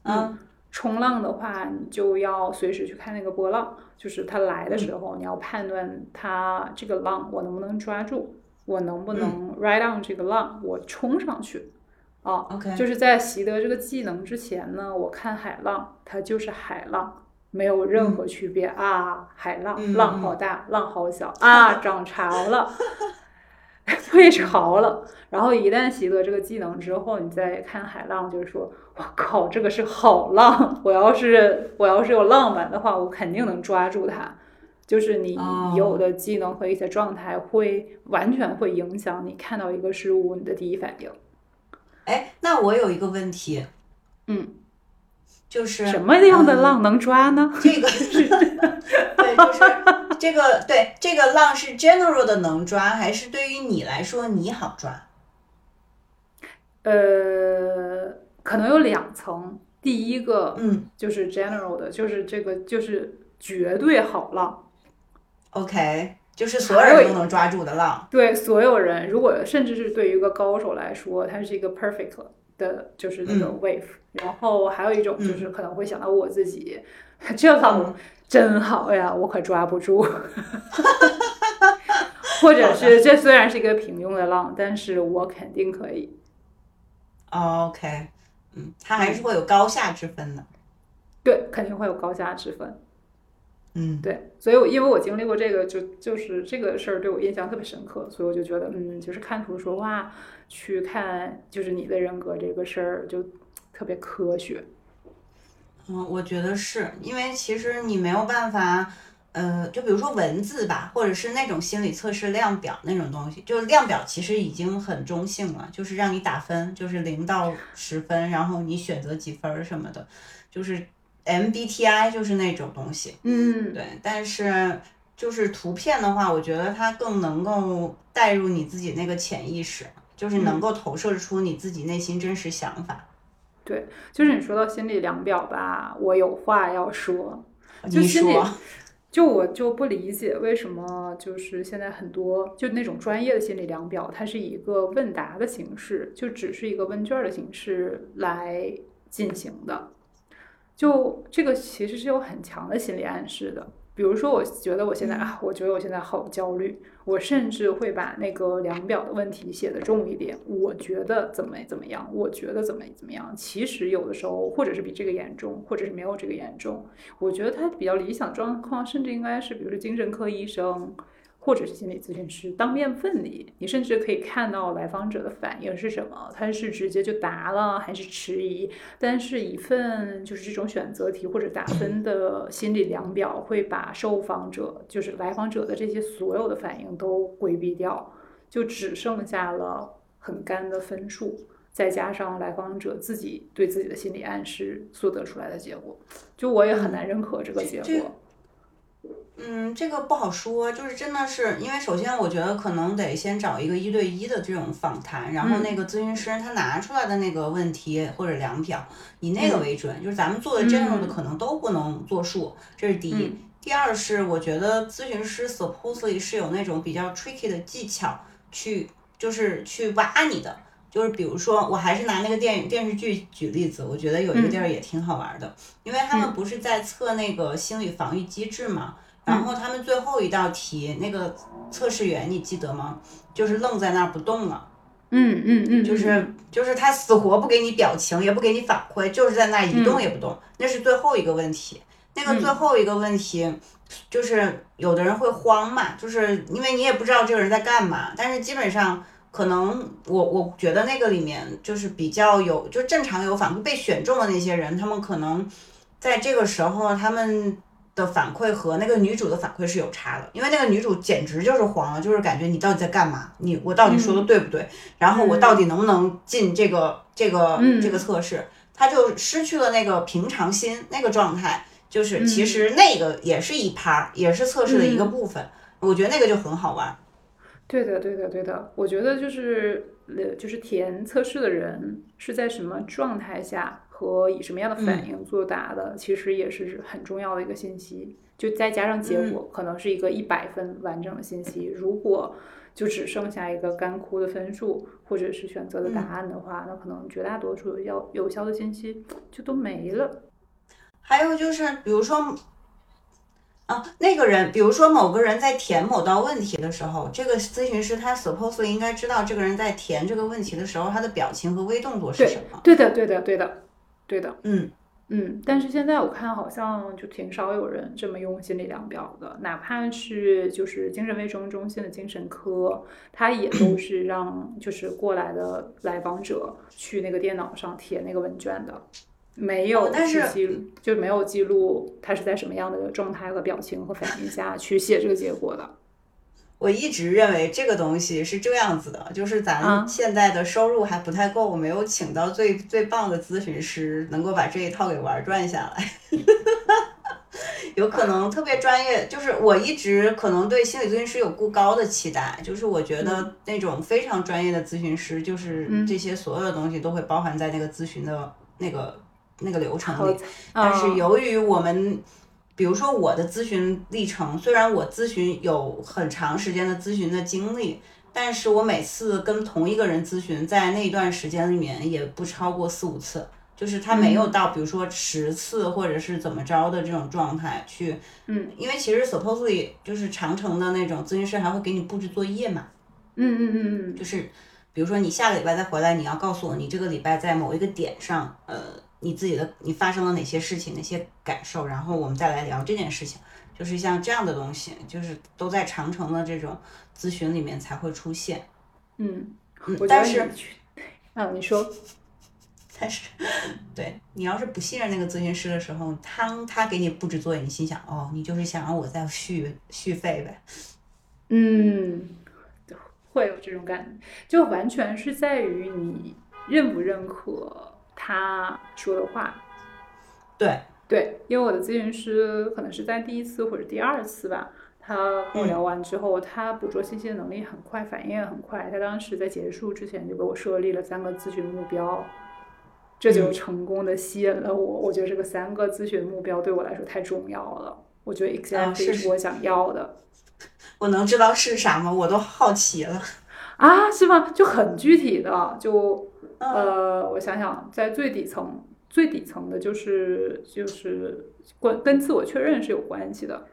嗯。冲浪的话，你就要随时去看那个波浪，就是它来的时候，你要判断它这个浪我能不能抓住，我能不能 ride on 这个浪，我冲上去。啊，OK，就是在习得这个技能之前呢，我看海浪，它就是海浪，没有任何区别啊。海浪，浪好大，浪好小 啊，涨潮了。退潮了，然后一旦习得这个技能之后，你再看海浪，就是说，我靠，这个是好浪！我要是我要是有浪漫的话，我肯定能抓住它。就是你有的技能和一些状态，会完全会影响你看到一个事物你的第一反应。哎，那我有一个问题，嗯，就是什么样的浪能抓呢？这个是，对，就是。这个对这个浪是 general 的能抓，还是对于你来说你好抓？呃，可能有两层。第一个，嗯，就是 general 的，就是这个就是绝对好浪。OK，就是所有人都能抓住的浪。对，所有人，如果甚至是对于一个高手来说，它是一个 perfect 的，就是那种 wave。然后还有一种就是可能会想到我自己，这浪。真好呀，我可抓不住。或者是这虽然是一个平庸的浪，但是我肯定可以。OK，嗯，它还是会有高下之分的。对，肯定会有高下之分。嗯，对，所以我因为我经历过这个，就就是这个事儿对我印象特别深刻，所以我就觉得，嗯，就是看图说话，去看就是你的人格这个事儿，就特别科学。嗯，我觉得是因为其实你没有办法，呃，就比如说文字吧，或者是那种心理测试量表那种东西，就是量表其实已经很中性了，就是让你打分，就是零到十分，然后你选择几分什么的，就是 MBTI 就是那种东西。嗯，对，但是就是图片的话，我觉得它更能够带入你自己那个潜意识，就是能够投射出你自己内心真实想法。对，就是你说到心理量表吧，我有话要说。就你心理说，就我就不理解为什么就是现在很多就那种专业的心理量表，它是以一个问答的形式，就只是一个问卷儿的形式来进行的。就这个其实是有很强的心理暗示的。比如说，我觉得我现在啊，我觉得我现在好焦虑，我甚至会把那个量表的问题写得重一点。我觉得怎么怎么样，我觉得怎么怎么样。其实有的时候，或者是比这个严重，或者是没有这个严重。我觉得他比较理想状况，甚至应该是，比如说精神科医生，或者是心理咨询师当面问你，你甚至可以看到来访者的反应是什么，他是直接就答了，还是迟疑。但是，一份就是这种选择题或者打分的心理量表，会把受访者，就是来访者的这些所有的反应都规避掉，就只剩下了很干的分数。再加上来访者自己对自己的心理暗示所得出来的结果，就我也很难认可这个结这果。嗯，这个不好说，就是真的是因为首先我觉得可能得先找一个一对一的这种访谈，然后那个咨询师他拿出来的那个问题或者量表以那个为准，就是咱们做的 general 的可能都不能作数，这是第一。第二是我觉得咨询师 supposedly 是有那种比较 tricky 的技巧去，就是去挖你的。就是比如说，我还是拿那个电影电视剧举例子，我觉得有一个地儿也挺好玩的，因为他们不是在测那个心理防御机制嘛，然后他们最后一道题那个测试员你记得吗？就是愣在那儿不动了，嗯嗯嗯，就是就是他死活不给你表情，也不给你反馈，就是在那一动也不动，那是最后一个问题。那个最后一个问题，就是有的人会慌嘛，就是因为你也不知道这个人在干嘛，但是基本上。可能我我觉得那个里面就是比较有，就正常有反馈被选中的那些人，他们可能在这个时候他们的反馈和那个女主的反馈是有差的，因为那个女主简直就是黄了，就是感觉你到底在干嘛？你我到底说的对不对？然后我到底能不能进这个这个这个测试？他就失去了那个平常心那个状态，就是其实那个也是一趴，也是测试的一个部分。我觉得那个就很好玩。对的，对的，对的。我觉得就是呃，就是填测试的人是在什么状态下和以什么样的反应作答的，其实也是很重要的一个信息。就再加上结果，可能是一个一百分完整的信息。如果就只剩下一个干枯的分数，或者是选择的答案的话，那可能绝大多数要有效的信息就都没了。还有就是，比如说。啊，那个人，比如说某个人在填某道问题的时候，这个咨询师他 supposedly 应该知道这个人在填这个问题的时候，他的表情和微动作是什么。对的，对的，对的，对的。嗯嗯，但是现在我看好像就挺少有人这么用心理量表的，哪怕是就是精神卫生中心的精神科，他也都 是让就是过来的来访者去那个电脑上填那个问卷的。没有，但是就没有记录他是在什么样的状态和表情和反应下去写这个结果的。我一直认为这个东西是这样子的，就是咱现在的收入还不太够，没有请到最最棒的咨询师，能够把这一套给玩转下来。有可能特别专业，就是我一直可能对心理咨询师有过高的期待，就是我觉得那种非常专业的咨询师，就是这些所有的东西都会包含在那个咨询的那个。那个流程里，但是由于我们，比如说我的咨询历程，虽然我咨询有很长时间的咨询的经历，但是我每次跟同一个人咨询，在那段时间里面也不超过四五次，就是他没有到比如说十次或者是怎么着的这种状态去，嗯，因为其实 supposedly 就是长城的那种咨询师还会给你布置作业嘛，嗯嗯嗯嗯，就是比如说你下个礼拜再回来，你要告诉我你这个礼拜在某一个点上，呃，你自己的你发生了哪些事情，哪些感受，然后我们再来聊这件事情，就是像这样的东西，就是都在长城的这种咨询里面才会出现，嗯，但是，啊，你说，但是，对你要是不信任那个咨询师的时候，他他给你布置作业，你心想，哦，你就是想让我再续续费呗。嗯，会有这种感觉，就完全是在于你认不认可他说的话。对，对，因为我的咨询师可能是在第一次或者第二次吧，他跟我聊完之后，他捕捉信息的能力很快，反应也很快。他当时在结束之前就给我设立了三个咨询目标，这就嗯成功的吸引了我。我觉得这个三个咨询目标对我来说太重要了，我觉得 exactly 是是我想要的。我能知道是啥吗？我都好奇了。啊，是吗？就很具体的，就嗯呃，我想想，在最底层，最底层的就是就是关跟自我确认是有关系的，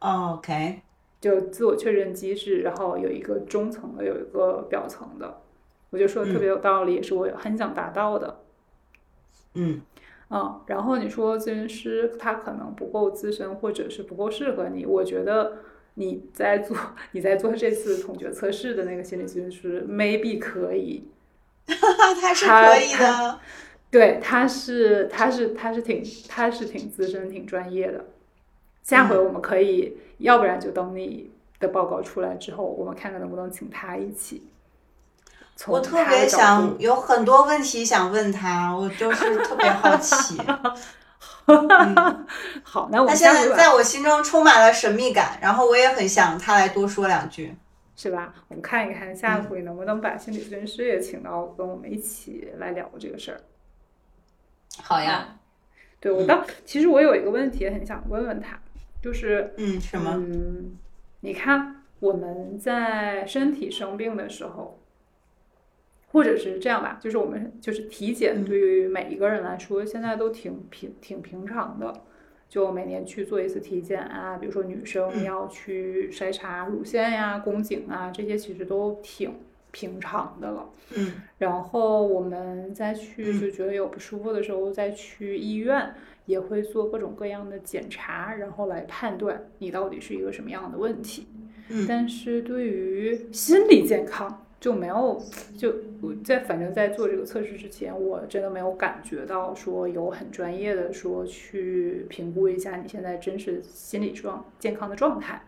哦 OK，就自我确认机制，然后有一个中层的，有一个表层的，我觉得说的特别有道理，也是我很想达到的。嗯。嗯，然后你说咨询师他可能不够资深，或者是不够适合你，我觉得你在做你在做这次统觉测试的那个心理咨询师，maybe 可以，他是可以的。对，他是他是他是挺他是挺资深挺专业的。下回我们可以，要不然就等你的报告出来之后，我们看看能不能请他一起。我特别想有很多问题想问他，我就是特别好奇。好，那我他现在在我心中充满了神秘感，然后我也很想他来多说两句。是吧？我们看一看下回能不能把心理咨询师也请到，跟我们一起来聊这个事儿。好呀，对我当其实我有一个问题很想问问他，就是嗯，什么？嗯，你看我们在身体生病的时候，或者是这样吧，就是我们就是体检嗯对于每一个人来说，现在都挺平挺平常的。就每年去做一次体检啊，比如说女生嗯要去筛查乳腺呀、宫颈啊，这些其实都挺平常的了。嗯然后我们再去嗯就觉得有不舒服的时候，再去医院也会做各种各样的检查，然后来判断你到底是一个什么样的问题。嗯但是对于心理健康就没有，就我在反正在做这个测试之前，我真的没有感觉到说有很专业的说去评估一下你现在真实心理状健康的状态。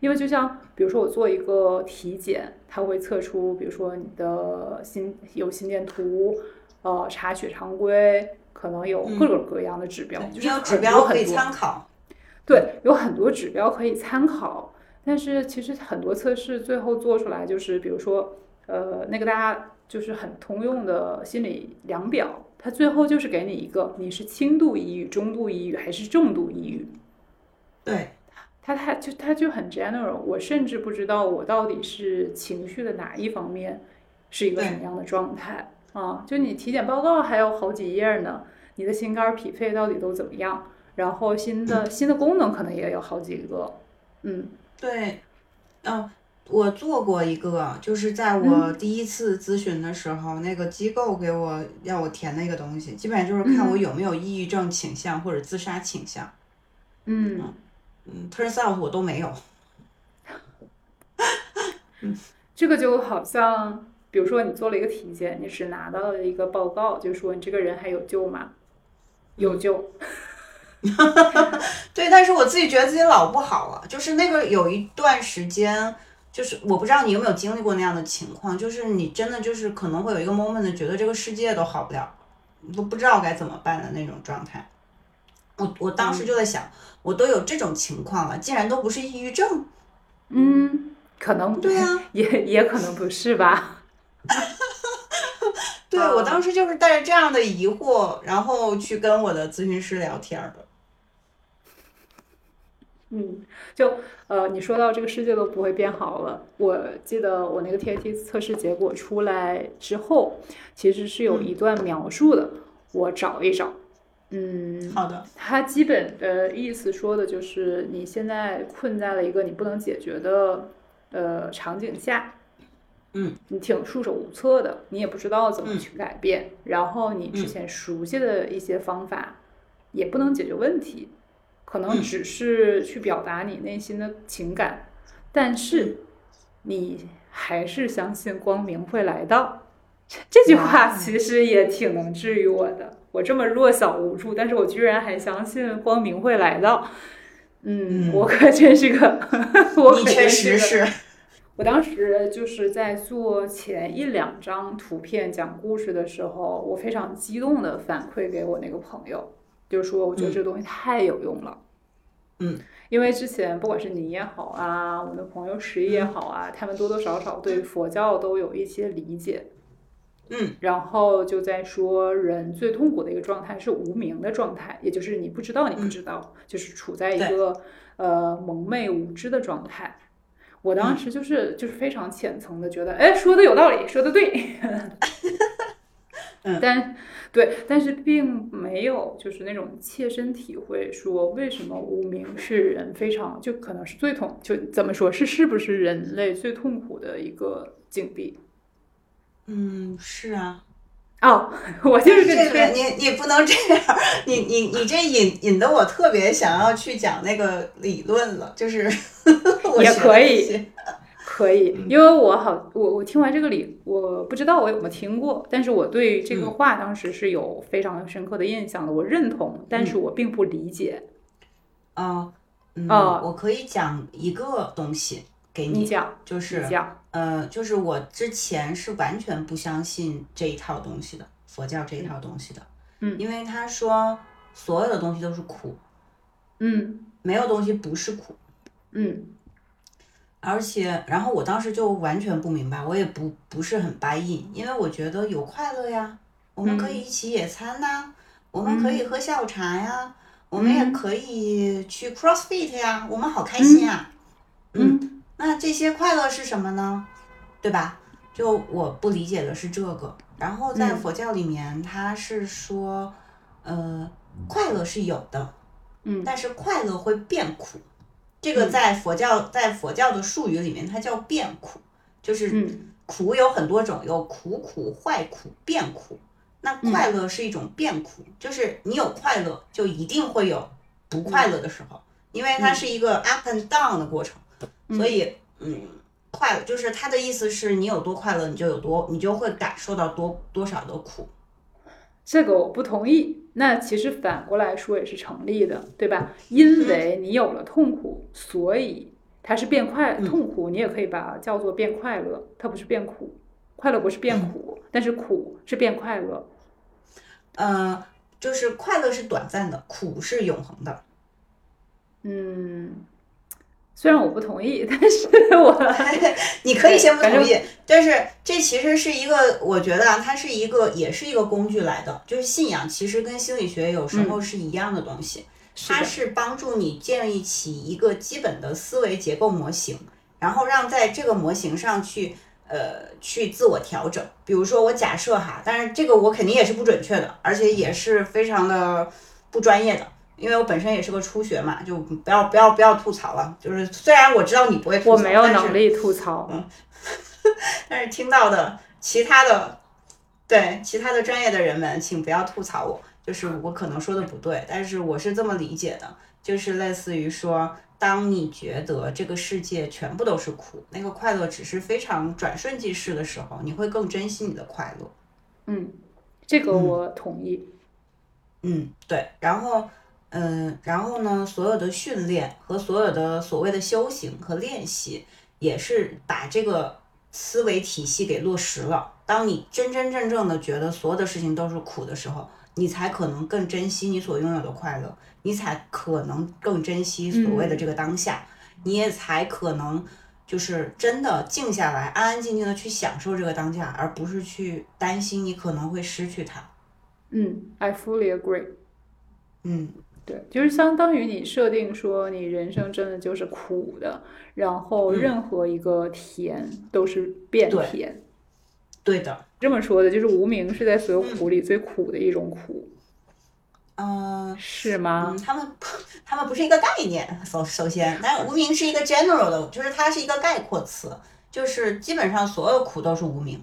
因为就像比如说我做一个体检，它会测出比如说你的心有心电图，呃，查血常规，可能有各种各样的指标，就是你有指标可以参考。对，有很多指标可以参考，但是其实很多测试最后做出来就是，比如说，呃，那个大家就是很通用的心理量表，它最后就是给你一个你是轻度抑郁、中度抑郁还是重度抑郁，对，它它就它就很 general，我甚至不知道我到底是情绪的哪一方面是一个什么样的状态啊？就你体检报告还有好几页呢，你的心肝脾肺到底都怎么样？然后新的新的功能可能也有好几个，嗯对，哦，我做过一个，就是在嗯我第一次咨询的时候，那个机构给我要我填的一个东西，基本上就是看我有没有抑郁症倾向或者自杀倾向。嗯，嗯，turns out 我都没有。这个就好像，比如说你做了一个体检，你只拿到了一个报告，就说你这个人还有救吗？有救，对，但是我自己觉得自己老不好了，就是那个有一段时间，就是我不知道你有没有经历过那样的情况，就是你真的就是可能会有一个 moment 觉得这个世界都好不了，你都不知道该怎么办的那种状态。我我当时就在想，我都有这种情况了，竟然都不是抑郁症，嗯，可能对啊，也也可能不是吧。对啊我当时就是带着这样的疑惑，然后去跟我的咨询师聊天儿的。嗯，就呃，你说到这个世界都不会变好了。我记得我那个 TAT 测试结果出来之后，其实是有一段描述的。我找一找。嗯，好的，它基本的意思说的就是你现在困在了一个你不能解决的呃场景下，嗯，你挺束手无策的，你也不知道怎么嗯去改变，然后你之嗯前熟悉的一些方法也不能解决问题，可能嗯只是去表达你内心的情感，但是你还是相信光明会来到。这句话其实也挺能治愈我的。我这么弱小无助，但是我居然还相信光明会来到。嗯，嗯我可真是个，我可确真是个。实是，我当时就是在做前一两张图片讲故事的时候，我非常激动的反馈给我那个朋友，就是说我觉得这个东西太有用了。嗯，因为之前不管是你也好啊，我的朋友十一也好啊，他们多多少少对佛教都有一些理解。嗯。然后就在说，人最痛苦的一个状态是无名的状态，也就是你不知道你不知道，就是处在一个呃蒙昧无知的状态。我当时就是就是非常浅层的觉得，哎，说的有道理，说的对，嗯但对，但是并没有就是那种切身体会说为什么无名是人非常就可能是最痛，就怎么说是是不是人类最痛苦的一个境地？嗯，是啊。哦，我就是这个你你不能这样，你你你这引引得我特别想要去讲那个理论了，就是 我也可以可以，因为我好，我我听完这个理，我不知道我有没有听过，但是我对这个话当时是有非常深刻的印象的，我认同，但是我并不理解。啊，嗯，哦我可以讲一个东西给你讲，你就是讲，呃，就是我之前是完全不相信这一套东西的，佛教这一套东西的，嗯。因为他说所有的东西都是苦，嗯。没有东西不是苦。嗯而且，然后我当时就完全不明白，我也不不是很 buy in，因为我觉得有快乐呀，我们可以一起野餐呐、我们可以喝下午茶呀，我们也可以去 CrossFit 呀，我们好开心啊。嗯，那这些快乐是什么呢？对吧？就我不理解的是这个。然后在嗯佛教里面，它是说，呃，快乐是有的，嗯但是快乐会变苦。这个在佛教在佛教的术语里面，它叫变苦，就是嗯苦有很多种，有苦苦、坏苦、变苦。那嗯快乐是一种变苦，就是你有快乐，就一定会有不快乐的时候，因为它是一个 up and down 的过程。所以，嗯，快乐就是他的意思是你有多快乐，你就有多，你就会感受到多多少的苦。这个我不同意。那其实反过来说也是成立的，对吧？因为你有了痛苦，所以它是变快，痛苦你也可以把它叫做变快乐，它不是变苦。快乐不是变苦，但是苦是变快乐。呃，就是快乐是短暂的，苦是永恒的。嗯，虽然我不同意，但是我 你可以先不同意，但是这其实是一个，我觉得啊，它是一个，也是一个工具来的。就是信仰其实跟心理学有时候是一样的东西，它是帮助你建立起一个基本的思维结构模型，然后让在这个模型上去。呃，去自我调整。比如说，我假设哈，但是这个我肯定也是不准确的，而且也是非常的不专业的，因为我本身也是个初学嘛，就不要不要不要吐槽了。就是虽然我知道你不会吐槽，我没有能力吐槽。嗯但是听到的其他的，对其他的专业的人们，请不要吐槽我，就是我可能说的不对，但是我是这么理解的，就是类似于说，当你觉得这个世界全部都是苦，那个快乐只是非常转瞬即逝的时候，你会更珍惜你的快乐。嗯，这个我同意。嗯，对，然后，嗯，然后呢，所有的训练和所有的所谓的修行和练习，也是把这个思维体系给落实了。当你真真正正的觉得所有的事情都是苦的时候，你才可能更珍惜你所拥有的快乐，你才可能更珍惜所谓的这个当下，你也才可能就是真的静下来，安安静静的去享受这个当下，而不是去担心你可能会失去它。嗯，I fully agree。嗯。对，就是相当于你设定说你人生真的就是苦的，然后任何一个甜都是变对甜。对的，这么说的，就是无名是在所有苦里最苦的一种苦，嗯、是吗？嗯，他们不，他们不是一个概念。首首先，但无名是一个 general 的，就是它是一个概括词，就是基本上所有苦都是无名，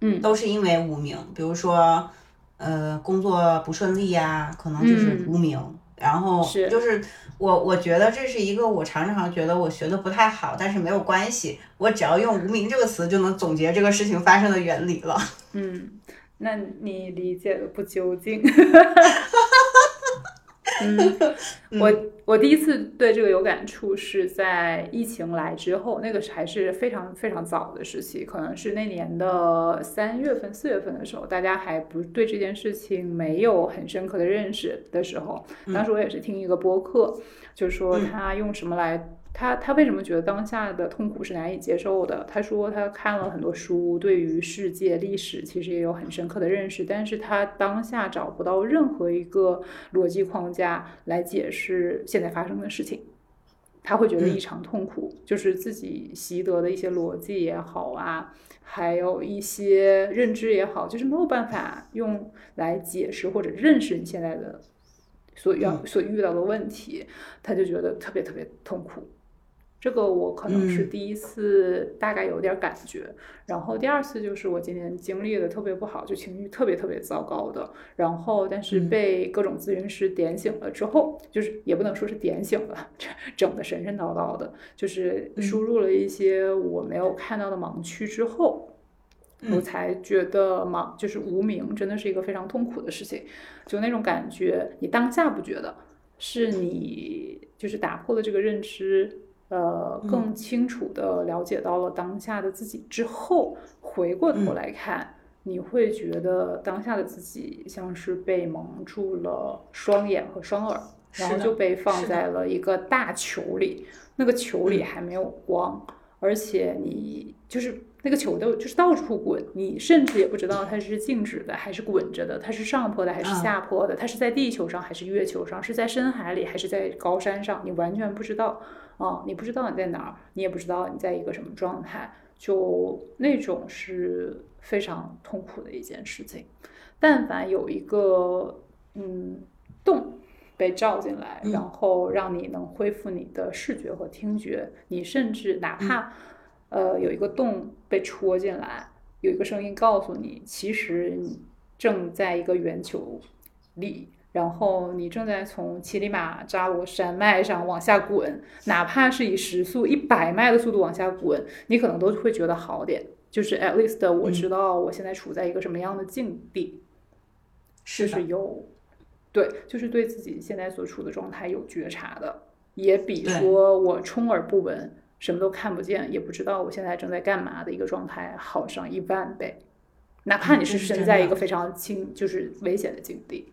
嗯都是因为无名。比如说，呃，工作不顺利呀、可能就是嗯无名。然后就是我，我觉得这是一个我常常觉得我学的不太好，但是没有关系，我只要用“无名”这个词就能总结这个事情发生的原理了。嗯，那你理解的不究竟。嗯，我我第一次对这个有感触是在疫情来之后，那个还是非常非常早的时期，可能是那年的三月份、四月份的时候，大家还不对这件事情没有很深刻的认识的时候，当时我也是听一个播客，就是说他用什么来。他他为什么觉得当下的痛苦是难以接受的？他说他看了很多书，对于世界历史其实也有很深刻的认识，但是他当下找不到任何一个逻辑框架来解释现在发生的事情，他会觉得异常痛苦，就是自己习得的一些逻辑也好啊，还有一些认知也好，就是没有办法用来解释或者认识你现在的所要所遇到的问题，他就觉得特别特别痛苦。这个我可能是第一次大概有点感觉，然后第二次就是我今年经历的特别不好，就情绪特别特别糟糕的，然后但是被各种咨询师点醒了之后，就是也不能说是点醒了，整的神神叨叨的，就是输入了一些我没有看到的盲区之后。我才觉得嘛，就是无名真的是一个非常痛苦的事情，就那种感觉，你当下不觉得，是你就是打破了这个认知，呃，更清楚的了解到了当下的自己之后，回过头来看，你会觉得当下的自己像是被蒙住了双眼和双耳，然后就被放在了一个大球里，那个球里还没有光，而且你就是那个球都就是到处滚，你甚至也不知道它是静止的还是滚着的，它是上坡的还是嗯。下坡的，它是在地球上还是月球上，是在深海里还是在高山上，你完全不知道啊、你不知道你在哪儿，你也不知道你在一个什么状态，就那种是非常痛苦的一件事情。但凡有一个嗯洞被照进来，然后让你能恢复你的视觉和听觉，你甚至哪怕、呃有一个洞被戳进来，有一个声音告诉你，其实你正在一个圆球里。然后你正在从乞力马扎罗山脉上往下滚，哪怕是以时速一百迈的速度往下滚，你可能都会觉得好点。就是 at least 我知道我现在处在一个什么样的境地，就是是，有，对，就是对自己现在所处的状态有觉察的，也比说我充耳不闻，什么都看不见，也不知道我现在正在干嘛的一个状态好上一万倍。哪怕你是身在一个非常轻，就是危险的境地，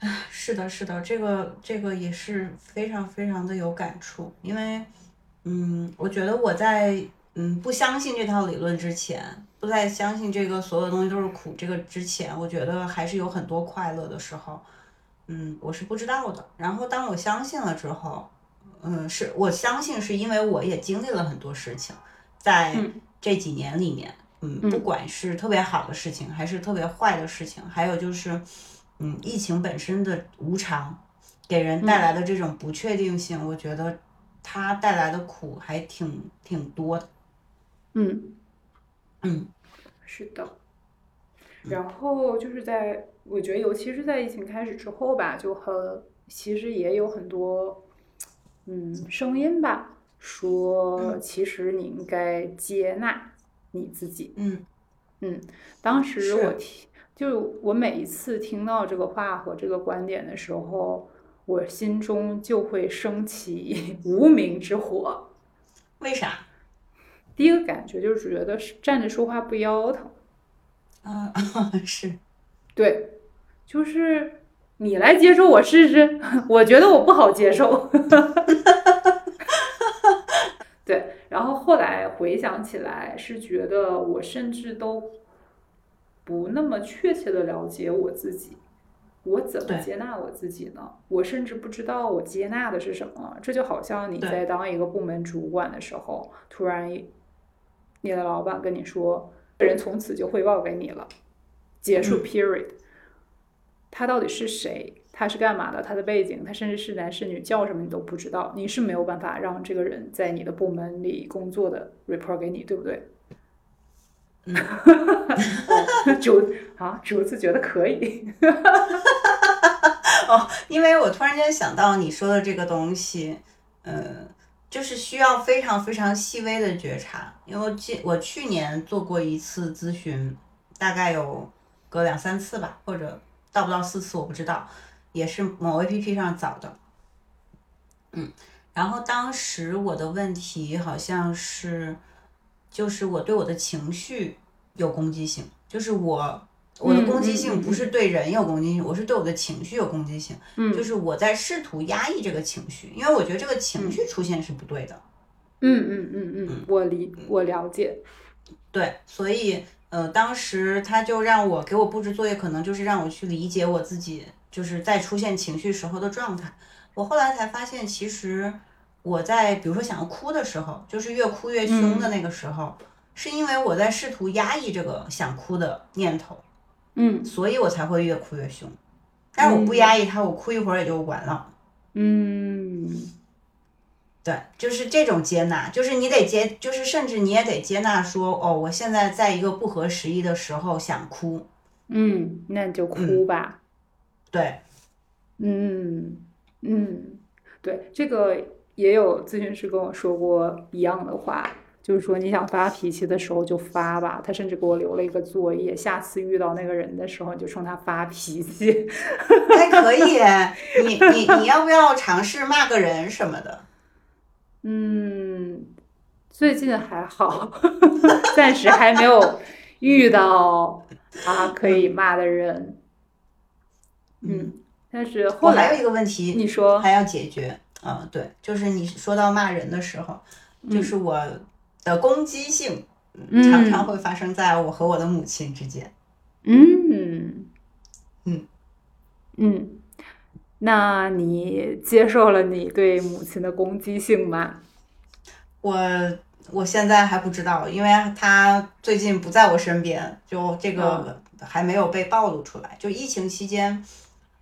是的，是的，这个这个也是非常非常的有感触，因为，嗯，我觉得我在嗯不相信这套理论之前，不再相信这个所有东西都是苦这个之前，我觉得还是有很多快乐的时候，嗯，我是不知道的。然后当我相信了之后，嗯，是我相信是因为我也经历了很多事情，在这几年里面，嗯，不管是特别好的事情，还是特别坏的事情，还有就是，嗯，疫情本身的无常，给人带来的这种不确定性，我觉得它带来的苦还挺挺多的。嗯嗯，是的。然后就是在，我觉得尤其是在疫情开始之后吧，就和其实也有很多，嗯，声音吧，说其实你应该接纳你自己。嗯嗯，当时我听，就我每一次听到这个话和这个观点的时候，我心中就会升起无名之火。为啥？第一个感觉就是觉得是站着说话不腰疼，啊、是，对，就是你来接受我试试，我觉得我不好接受。对，然后后来回想起来，是觉得我甚至都不那么确切的了解我自己，我怎么接纳我自己呢？我甚至不知道我接纳的是什么。这就好像你在当一个部门主管的时候，突然你的老板跟你说，人从此就汇报给你了，结束 period。他到底是谁？他是干嘛的？他的背景，他甚至是男是女，叫什么你都不知道，你是没有办法让这个人在你的部门里工作的 report 给你，对不对？嗯，主啊，主子觉得可以。哈哈哈哦，因为我突然间想到你说的这个东西，呃，就是需要非常非常细微的觉察。因为今我去年做过一次咨询，大概有个两三次吧，或者到不到四次，我不知道。也是某 A P P 上找的，嗯，然后当时我的问题好像是，就是我对我的情绪有攻击性，就是我我的攻击性不是对人有攻击性，我是对我的情绪有攻击性，嗯，就是我在试图压抑这个情绪，因为我觉得这个情绪出现是不对的，嗯嗯嗯嗯，我理我了解，对，所以呃，当时他就让我给我布置作业，可能就是让我去理解我自己。就是在出现情绪时候的状态，我后来才发现，其实我在比如说想要哭的时候，就是越哭越凶的那个时候，是因为我在试图压抑这个想哭的念头，嗯，所以我才会越哭越凶。但是我不压抑它，我哭一会儿也就完了。嗯，对，就是这种接纳，就是你得接，就是甚至你也得接纳说，哦，我现在在一个不合时宜的时候想哭，嗯，那你就哭吧。对，嗯嗯，对，这个也有咨询师跟我说过一样的话，就是说你想发脾气的时候就发吧。他甚至给我留了一个作业，下次遇到那个人的时候，你就冲他发脾气。还可以，你你你要不要尝试骂个人什么的？嗯，最近还好，暂时还没有遇到啊可以骂的人。嗯，但是后来还有一个问题，你说还要解决啊？对，就是你说到骂人的时候，就是我的攻击性常常会发生在我和我的母亲之间。嗯嗯嗯，那你接受了你对母亲的攻击性吗？我我现在还不知道，因为他最近不在我身边，就这个还没有被暴露出来。就疫情期间。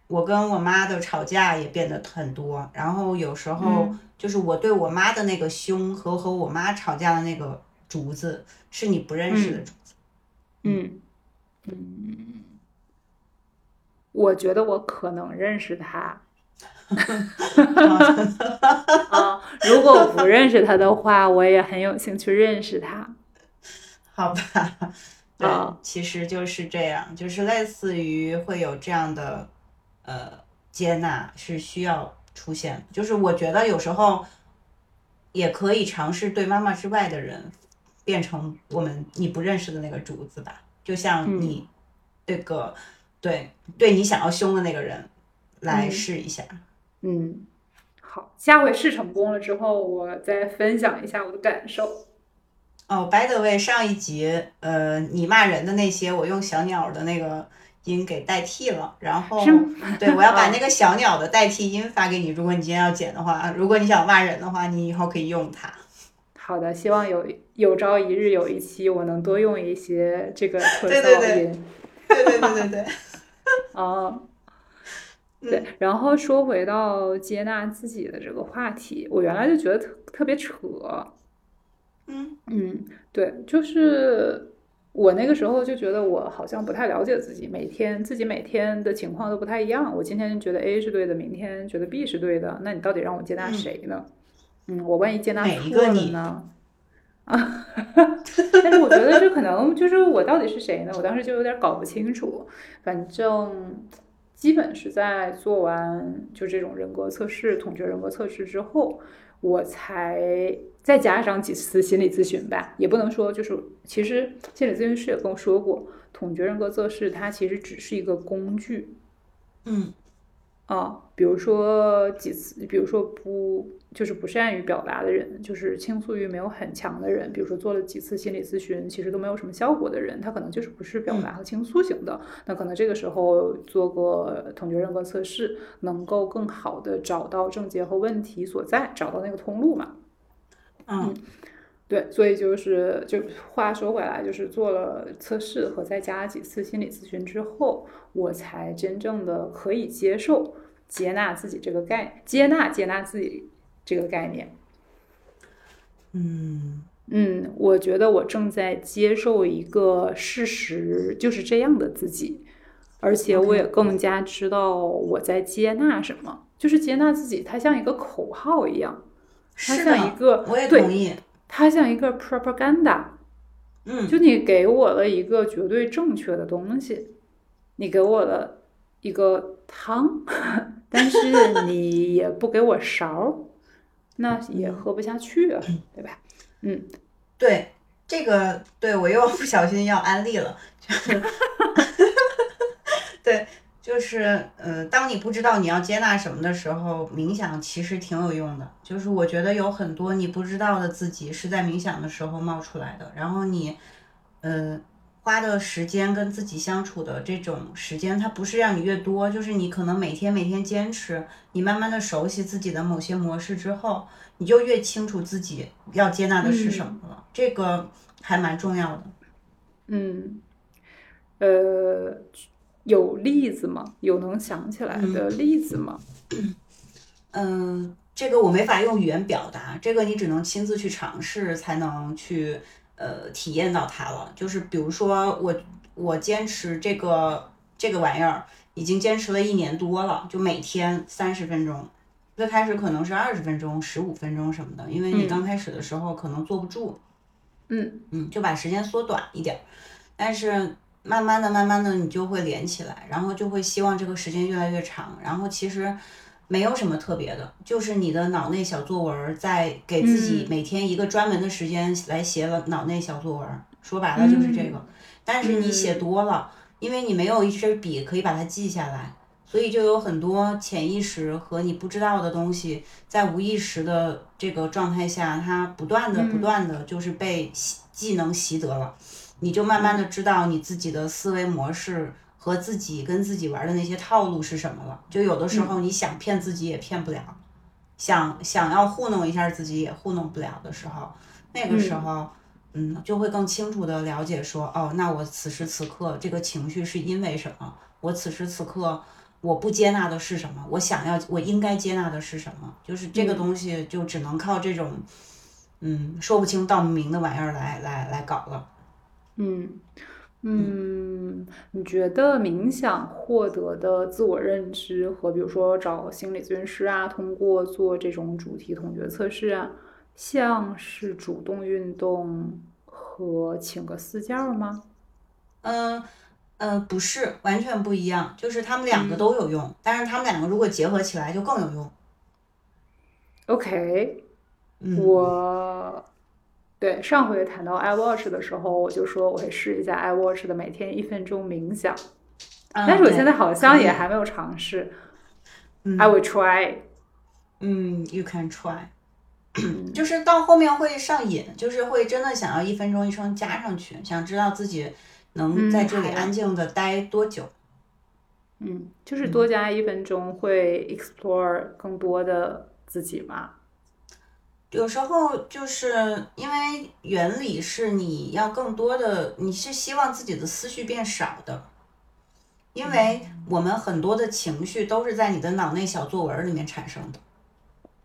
我跟我妈的吵架也变得很多，然后有时候就是我对我妈的那个凶和和我妈吵架的那个竹子是你不认识的竹子。嗯嗯，我觉得我可能认识他。啊，如果我不认识他的话，我也很有兴趣认识他。好吧，对，其实就是这样，就是类似于会有这样的。呃，接纳是需要出现，就是我觉得有时候也可以尝试对妈妈之外的人变成我们你不认识的那个竹子吧，就像你这个对对你想要凶的那个人来试一下。嗯，好，下回试成功了之后，我再分享一下我的感受。哦，by the way，上一集呃，你骂人的那些，我用小鸟的那个。音给代替了，然后对我要把那个小鸟的代替音发给你。如果你今天要剪的话，如果你想骂人的话，你以后可以用它。好的，希望有有朝一日有一期我能多用一些这个特效音。对对对对对。啊，对。然后说回到接纳自己的这个话题，我原来就觉得特特别扯。嗯嗯，对，就是。我那个时候就觉得我好像不太了解自己，每天自己每天的情况都不太一样。我今天觉得 A 是对的，明天觉得 B 是对的，那你到底让我接纳谁呢？嗯，我万一接纳错了呢？啊，但是我觉得这可能就是我到底是谁呢？我当时就有点搞不清楚。反正基本是在做完就这种人格测试、统觉人格测试之后。我才再加上几次心理咨询吧，也不能说就是，其实心理咨询师也跟我说过，统觉人格测试它其实只是一个工具，嗯。啊，比如说几次，比如说不就是不善于表达的人，就是倾诉欲没有很强的人，比如说做了几次心理咨询，其实都没有什么效果的人，他可能就是不是表达和倾诉型的。那可能这个时候做个统觉人格测试，能够更好的找到症结和问题所在，找到那个通路嘛。嗯，对，所以就是就话说回来，就是做了测试和再加几次心理咨询之后，我才真正的可以接受、接纳自己这个概，接纳接纳自己这个概念。嗯。嗯，我觉得我正在接受一个事实，就是这样的自己，而且我也更加知道我在接纳什么，就是接纳自己，它像一个口号一样，它像一个，我也对同意。它像一个 propaganda，嗯，就你给我了一个绝对正确的东西，你给我了一个汤，但是你也不给我勺儿，那也喝不下去啊，对吧？嗯，对这个，对我又不小心要安利了，就是 对，就是呃，当你不知道你要接纳什么的时候，冥想其实挺有用的。就是我觉得有很多你不知道的自己是在冥想的时候冒出来的，然后你呃花的时间跟自己相处的这种时间，它不是让你越多，就是你可能每天每天坚持，你慢慢的熟悉自己的某些模式之后，你就越清楚自己要接纳的是什么了，这个还蛮重要的。嗯，呃，有例子吗？有能想起来的例子吗？嗯，这个我没法用语言表达，这个你只能亲自去尝试才能去呃体验到它了。就是比如说我我坚持这个这个玩意儿已经坚持了一年多了，就每天三十分钟。最开始可能是二十分钟、十五分钟什么的，因为你刚开始的时候可能坐不住，嗯嗯，就把时间缩短一点儿。但是慢慢的、慢慢的，你就会连起来，然后就会希望这个时间越来越长。然后其实没有什么特别的，就是你的脑内小作文儿在给自己每天一个专门的时间来写了脑内小作文儿，说白了就是这个。但是你写多了，因为你没有一支笔可以把它记下来。所以就有很多潜意识和你不知道的东西，在无意识的这个状态下，它不断的、不断的就是被习技能习得了，你就慢慢的知道你自己的思维模式和自己跟自己玩的那些套路是什么了。就有的时候你想骗自己也骗不了，想想要糊弄一下自己也糊弄不了的时候，那个时候。嗯，就会更清楚的了解说，哦，那我此时此刻这个情绪是因为什么？我此时此刻我不接纳的是什么？我想要，我应该接纳的是什么？就是这个东西，就只能靠这种，嗯，说不清道不明的玩意儿来来来搞了。嗯嗯，你觉得冥想获得的自我认知和比如说找心理咨询师啊，通过做这种主题统觉测试啊，像是主动运动和请个私教吗？嗯呃，不是，完全不一样，就是他们两个都有用，但是他们两个如果结合起来就更有用。OK，嗯，我对上回谈到 iWatch 的时候，我就说我会试一下 iWatch 的每天一分钟冥想，嗯但是我现在好像也还没有尝试。嗯 I will try。嗯，you can try。就是到后面会上瘾，就是会真的想要一分钟一声加上去，想知道自己能在这里安静的待多久。嗯，就是多加一分钟会 explore 更多的自己嘛。有时候就是因为原理是你要更多的，你是希望自己的思绪变少的，因为我们很多的情绪都是在你的脑内小作文里面产生的。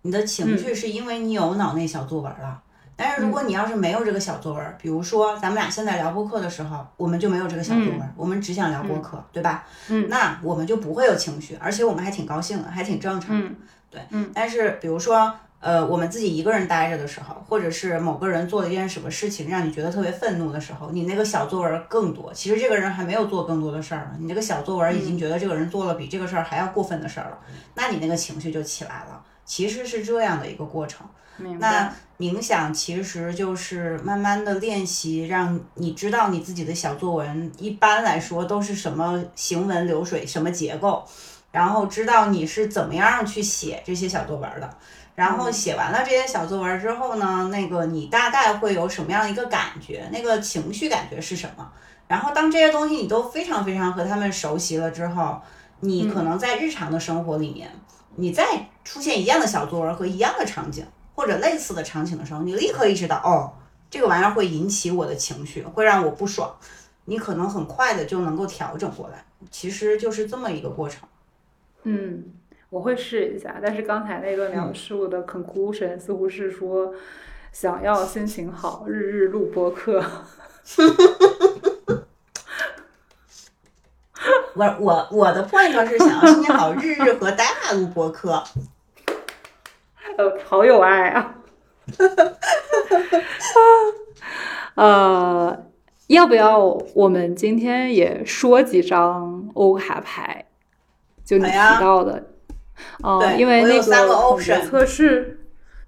你的情绪是因为你有脑内小作文了，但是如果你要是没有这个小作文，比如说咱们俩现在聊播客的时候，我们就没有这个小作文，我们只想聊播客，对吧？嗯那我们就不会有情绪，而且我们还挺高兴的，还挺正常的。嗯对，嗯但是比如说，呃，我们自己一个人待着的时候，或者是某个人做了一件什么事情让你觉得特别愤怒的时候，你那个小作文更多。其实这个人还没有做更多的事儿呢，你这个小作文已经觉得这个人做了比这个事儿还要过分的事儿了，那你那个情绪就起来了。其实是这样的一个过程。明那。冥想其实就是慢慢的练习，让你知道你自己的小作文一般来说都是什么行文流水、什么结构，然后知道你是怎么样去写这些小作文的。然后写完了这些小作文之后呢，那个你大概会有什么样的一个感觉？那个情绪感觉是什么？然后当这些东西你都非常非常和他们熟悉了之后，你可能在日常的生活里面，你再出现一样的小作文和一样的场景或者类似的场景的时候，你立刻意识到，哦，这个玩意儿会引起我的情绪，会让我不爽，你可能很快的就能够调整过来，其实就是这么一个过程。嗯，我会试一下，但是刚才那个描述的 conclusion 似乎是说，想要心情好，日日录播课。我我我的 point 是想要心情好，日日和大家录播课。呃，好有爱啊！呃，要不要我们今天也说几张欧卡牌？就你提到的，呃，因为那个统觉测试，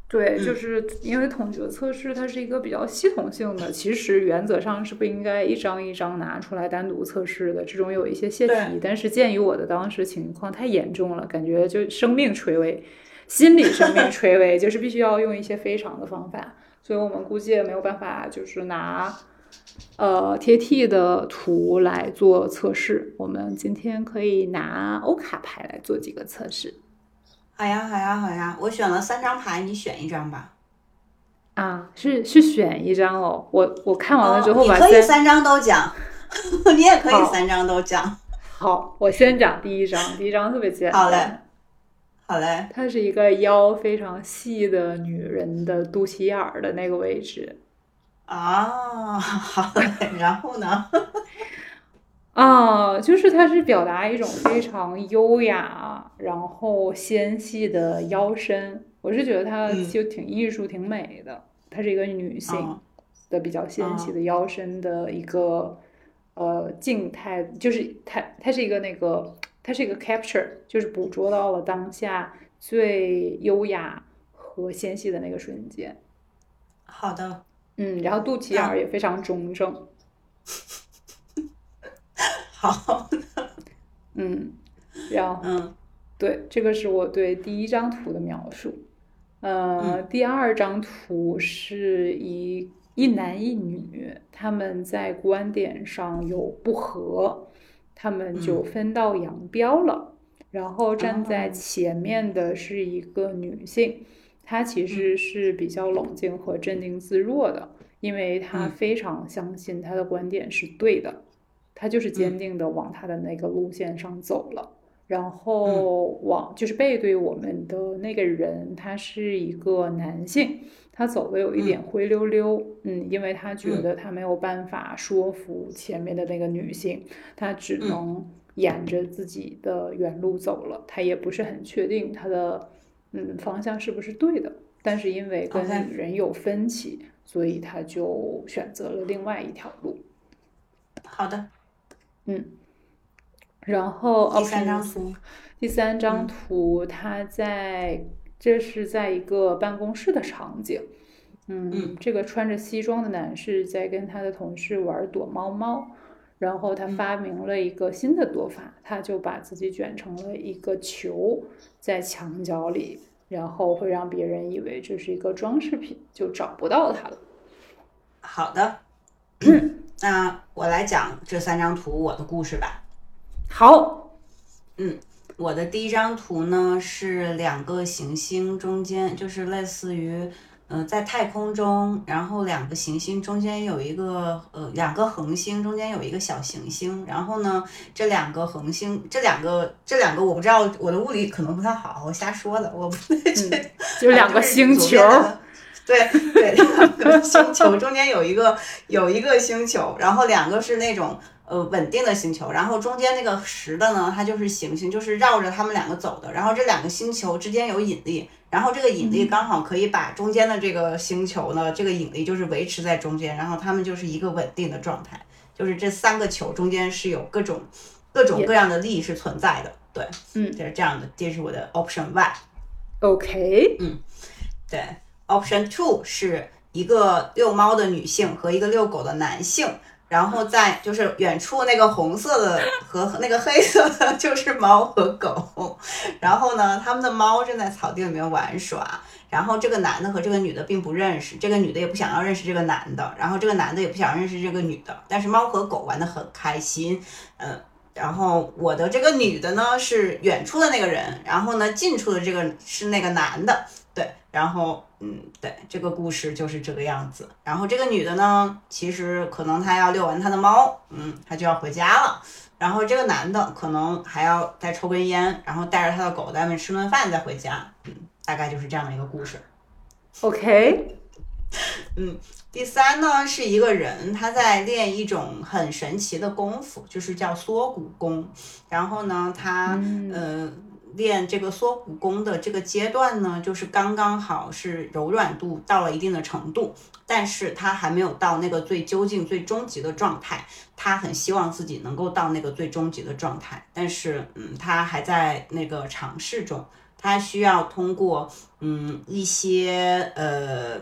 对，就是因为统觉测试它是一个比较系统性的，其实原则上是不应该一张一张拿出来单独测试的，这种有一些泄题。但是鉴于我的当时情况太严重了，感觉就生命垂危。心理生命垂危，就是必须要用一些非常的方法，所以我们估计也没有办法，就是拿呃贴 T 的图来做测试。我们今天可以拿欧卡牌来做几个测试。好呀，好呀，好呀！我选了三张牌，你选一张吧。啊，是是选一张哦。我我看完了之后，你可以三张都讲，你也可以三张都讲。好，我先讲第一张，第一张特别简单。好嘞。好嘞，它是一个腰非常细的女人的肚脐眼儿的那个位置。啊，好嘞，然后呢？啊，就是它是表达一种非常优雅，然后纤细的腰身。我是觉得它就挺艺术、挺美的。它是一个女性的比较纤细的腰身的一个呃静态，就是它它是一个那个。它是一个 capture，就是捕捉到了当下最优雅和纤细的那个瞬间。好的，嗯，然后肚脐眼儿也非常中正。好的，嗯，然后，对，这个是我对第一张图的描述。呃，第二张图是一一男一女，他们在观点上有不合。他们就分道扬镳了。然后站在前面的是一个女性，她其实是比较冷静和镇定自若的，因为他非常相信他的观点是对的，他就是坚定的往他的那个路线上走了。然后往就是背对我们的那个人，他是一个男性。他走的有一点灰溜溜，嗯，因为他觉得他没有办法说服前面的那个女性，他只能沿着自己的原路走了。他也不是很确定他的嗯方向是不是对的，但是因为跟女人有分歧，所以他就选择了另外一条路。好的，嗯，然后第三张图，第三张图，他在。这是在一个办公室的场景，嗯，这个穿着西装的男士在跟他的同事玩躲猫猫，然后他发明了一个新的躲法，他就把自己卷成了一个球在墙角里，然后会让别人以为这是一个装饰品，就找不到它了。好的，那我来讲这三张图我的故事吧。好，嗯。我的第一张图呢是两个行星中间，就是类似于，呃，在太空中，然后两个行星中间有一个，呃，两个恒星中间有一个小行星，然后呢，这两个恒星，这两个，这两个我不知道，我的物理可能不太好，我瞎说的，我不太确定，就两个星球，对对，两个星球中间有一个有一个星球，然后两个是那种。呃，稳定的星球，然后中间那个实的呢，它就是行星，就是绕着他们两个走的。然后这两个星球之间有引力，然后这个引力刚好可以把中间的这个星球呢，这个引力就是维持在中间，然后它们就是一个稳定的状态。就是这三个球中间是有各种各种各样的力是存在的。对，嗯，就是这样的。这是我的 option Y。OK，嗯，对，option two 是一个遛猫的女性和一个遛狗的男性。然后在就是远处那个红色的和那个黑色的 就是猫和狗，然后呢，他们的猫正在草地里面玩耍，然后这个男的和这个女的并不认识，这个女的也不想要认识这个男的，然后这个男的也不想认识这个女的，但是猫和狗玩的很开心，嗯，然后我的这个女的呢是远处的那个人，然后呢近处的这个是那个男的，对，然后嗯，对，这个故事就是这个样子。然后这个女的呢，其实可能她要遛完她的猫，嗯，她就要回家了。然后这个男的可能还要再抽根烟，然后带着他的狗在外面吃顿饭再回家，嗯，大概就是这样的一个故事。OK，嗯，第三呢是一个人他在练一种很神奇的功夫，就是叫缩骨功。然后呢，他、呃练这个缩骨功的这个阶段呢，就是刚刚好是柔软度到了一定的程度，但是他还没有到那个最究竟、最终极的状态。他很希望自己能够到那个最终极的状态，但是嗯，他还在那个尝试中。他需要通过嗯一些呃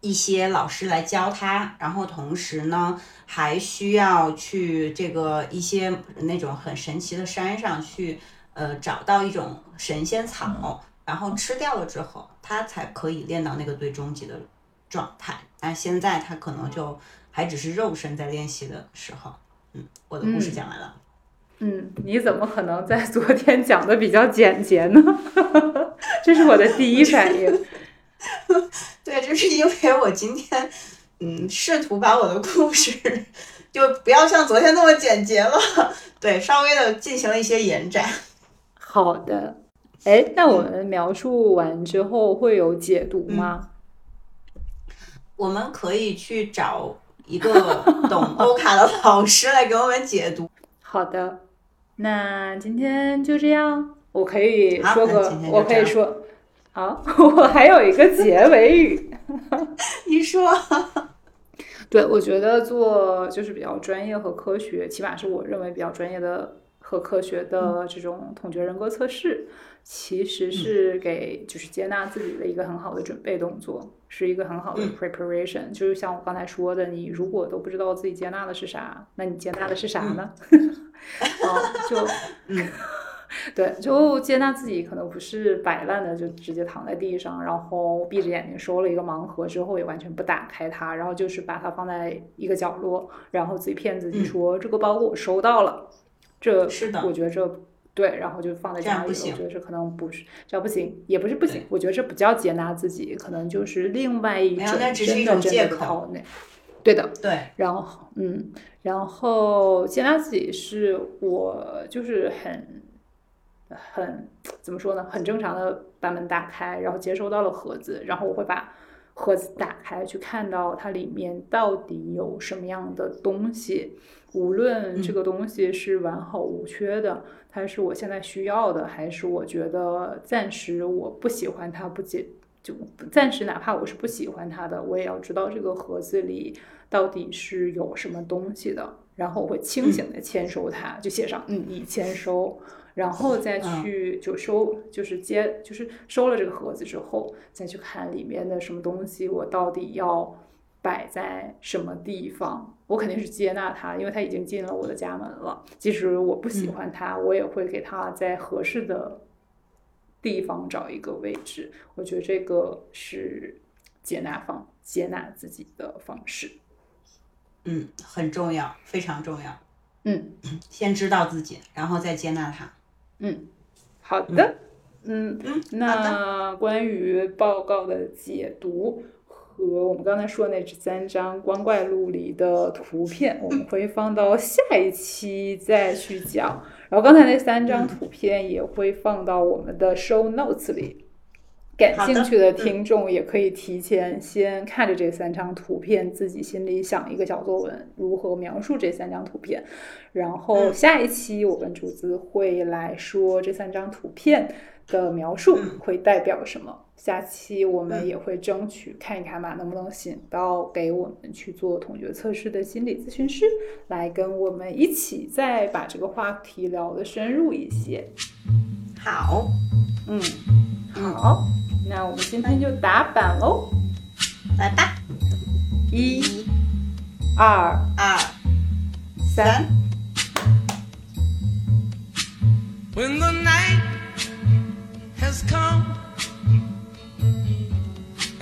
一些老师来教他，然后同时呢还需要去这个一些那种很神奇的山上去呃找到一种神仙草，然后吃掉了之后，他才可以练到那个最终极的状态。那现在他可能就还只是肉身在练习的时候。嗯，我的故事讲完了。嗯，你怎么可能在昨天讲的比较简洁呢？这是我的第一反应。对，就是因为我今天，嗯，试图把我的故事就不要像昨天那么简洁了，对，稍微的进行了一些延展。好的，哎，那我们描述完之后会有解读吗？我们可以去找一个懂 欧卡的老师来给我们解读。好的，那今天就这样。我可以说个我可以说，好，我还有一个结尾语。你说，对，我觉得做就是比较专业和科学，起码是我认为比较专业的和科学的这种统觉人格测试，其实是给就是接纳自己的一个很好的准备动作，是一个很好的 preparation。就是像我刚才说的，你如果都不知道自己接纳的是啥，那你接纳的是啥呢？啊，就嗯。对，就接纳自己可能不是摆烂的，就直接躺在地上，然后闭着眼睛收了一个盲盒之后也完全不打开它，然后就是把它放在一个角落，然后自己骗自己说、这个包裹我收到了。这嗯是的我觉得这对，然后就放在家里我觉得这可能不是这样不行，也不是不行，我觉得这不叫接纳自己，可能就是另外一种那只是真一种借的真的的口套内。对的，对，然后嗯，然后接纳自己是我就是很很怎么说呢，很正常的把门打开，然后接收到了盒子，然后我会把盒子打开，去看到它里面到底有什么样的东西，无论这个东西是完好无缺的，它是我现在需要的，还是我觉得暂时我不喜欢它，不接。就暂时哪怕我是不喜欢它的，我也要知道这个盒子里到底是有什么东西的，然后我会清醒的签收它，就写上嗯已签收，然后再去就收，就是接就是收了这个盒子之后，再去看里面的什么东西，我到底要摆在什么地方。我肯定是接纳它，因为它已经进了我的家门了。即使我不喜欢它，我也会给它在合适的地方找一个位置。我觉得这个是接纳方接纳自己的方式。嗯，很重要，非常重要。嗯先知道自己，然后再接纳它。嗯，好的，嗯，嗯，那关于报告的解读和我们刚才说的那三张光怪陆离的图片，我们会放到下一期再去讲。然后刚才那三张图片也会放到我们的 show notes 里。感兴趣的听众也可以提前先看着这三张图片，自己心里想一个小作文，如何描述这三张图片。然后嗯下一期我跟竹子会来说这三张图片的描述嗯会代表什么。下期我们嗯也会争取看一看吧，能不能请到给我们去做同学测试的心理咨询师来跟我们一起再把这个话题聊得深入一些。好，嗯，好，那我们今天就打板喽，来吧，一、一、二、二、三。When the night has come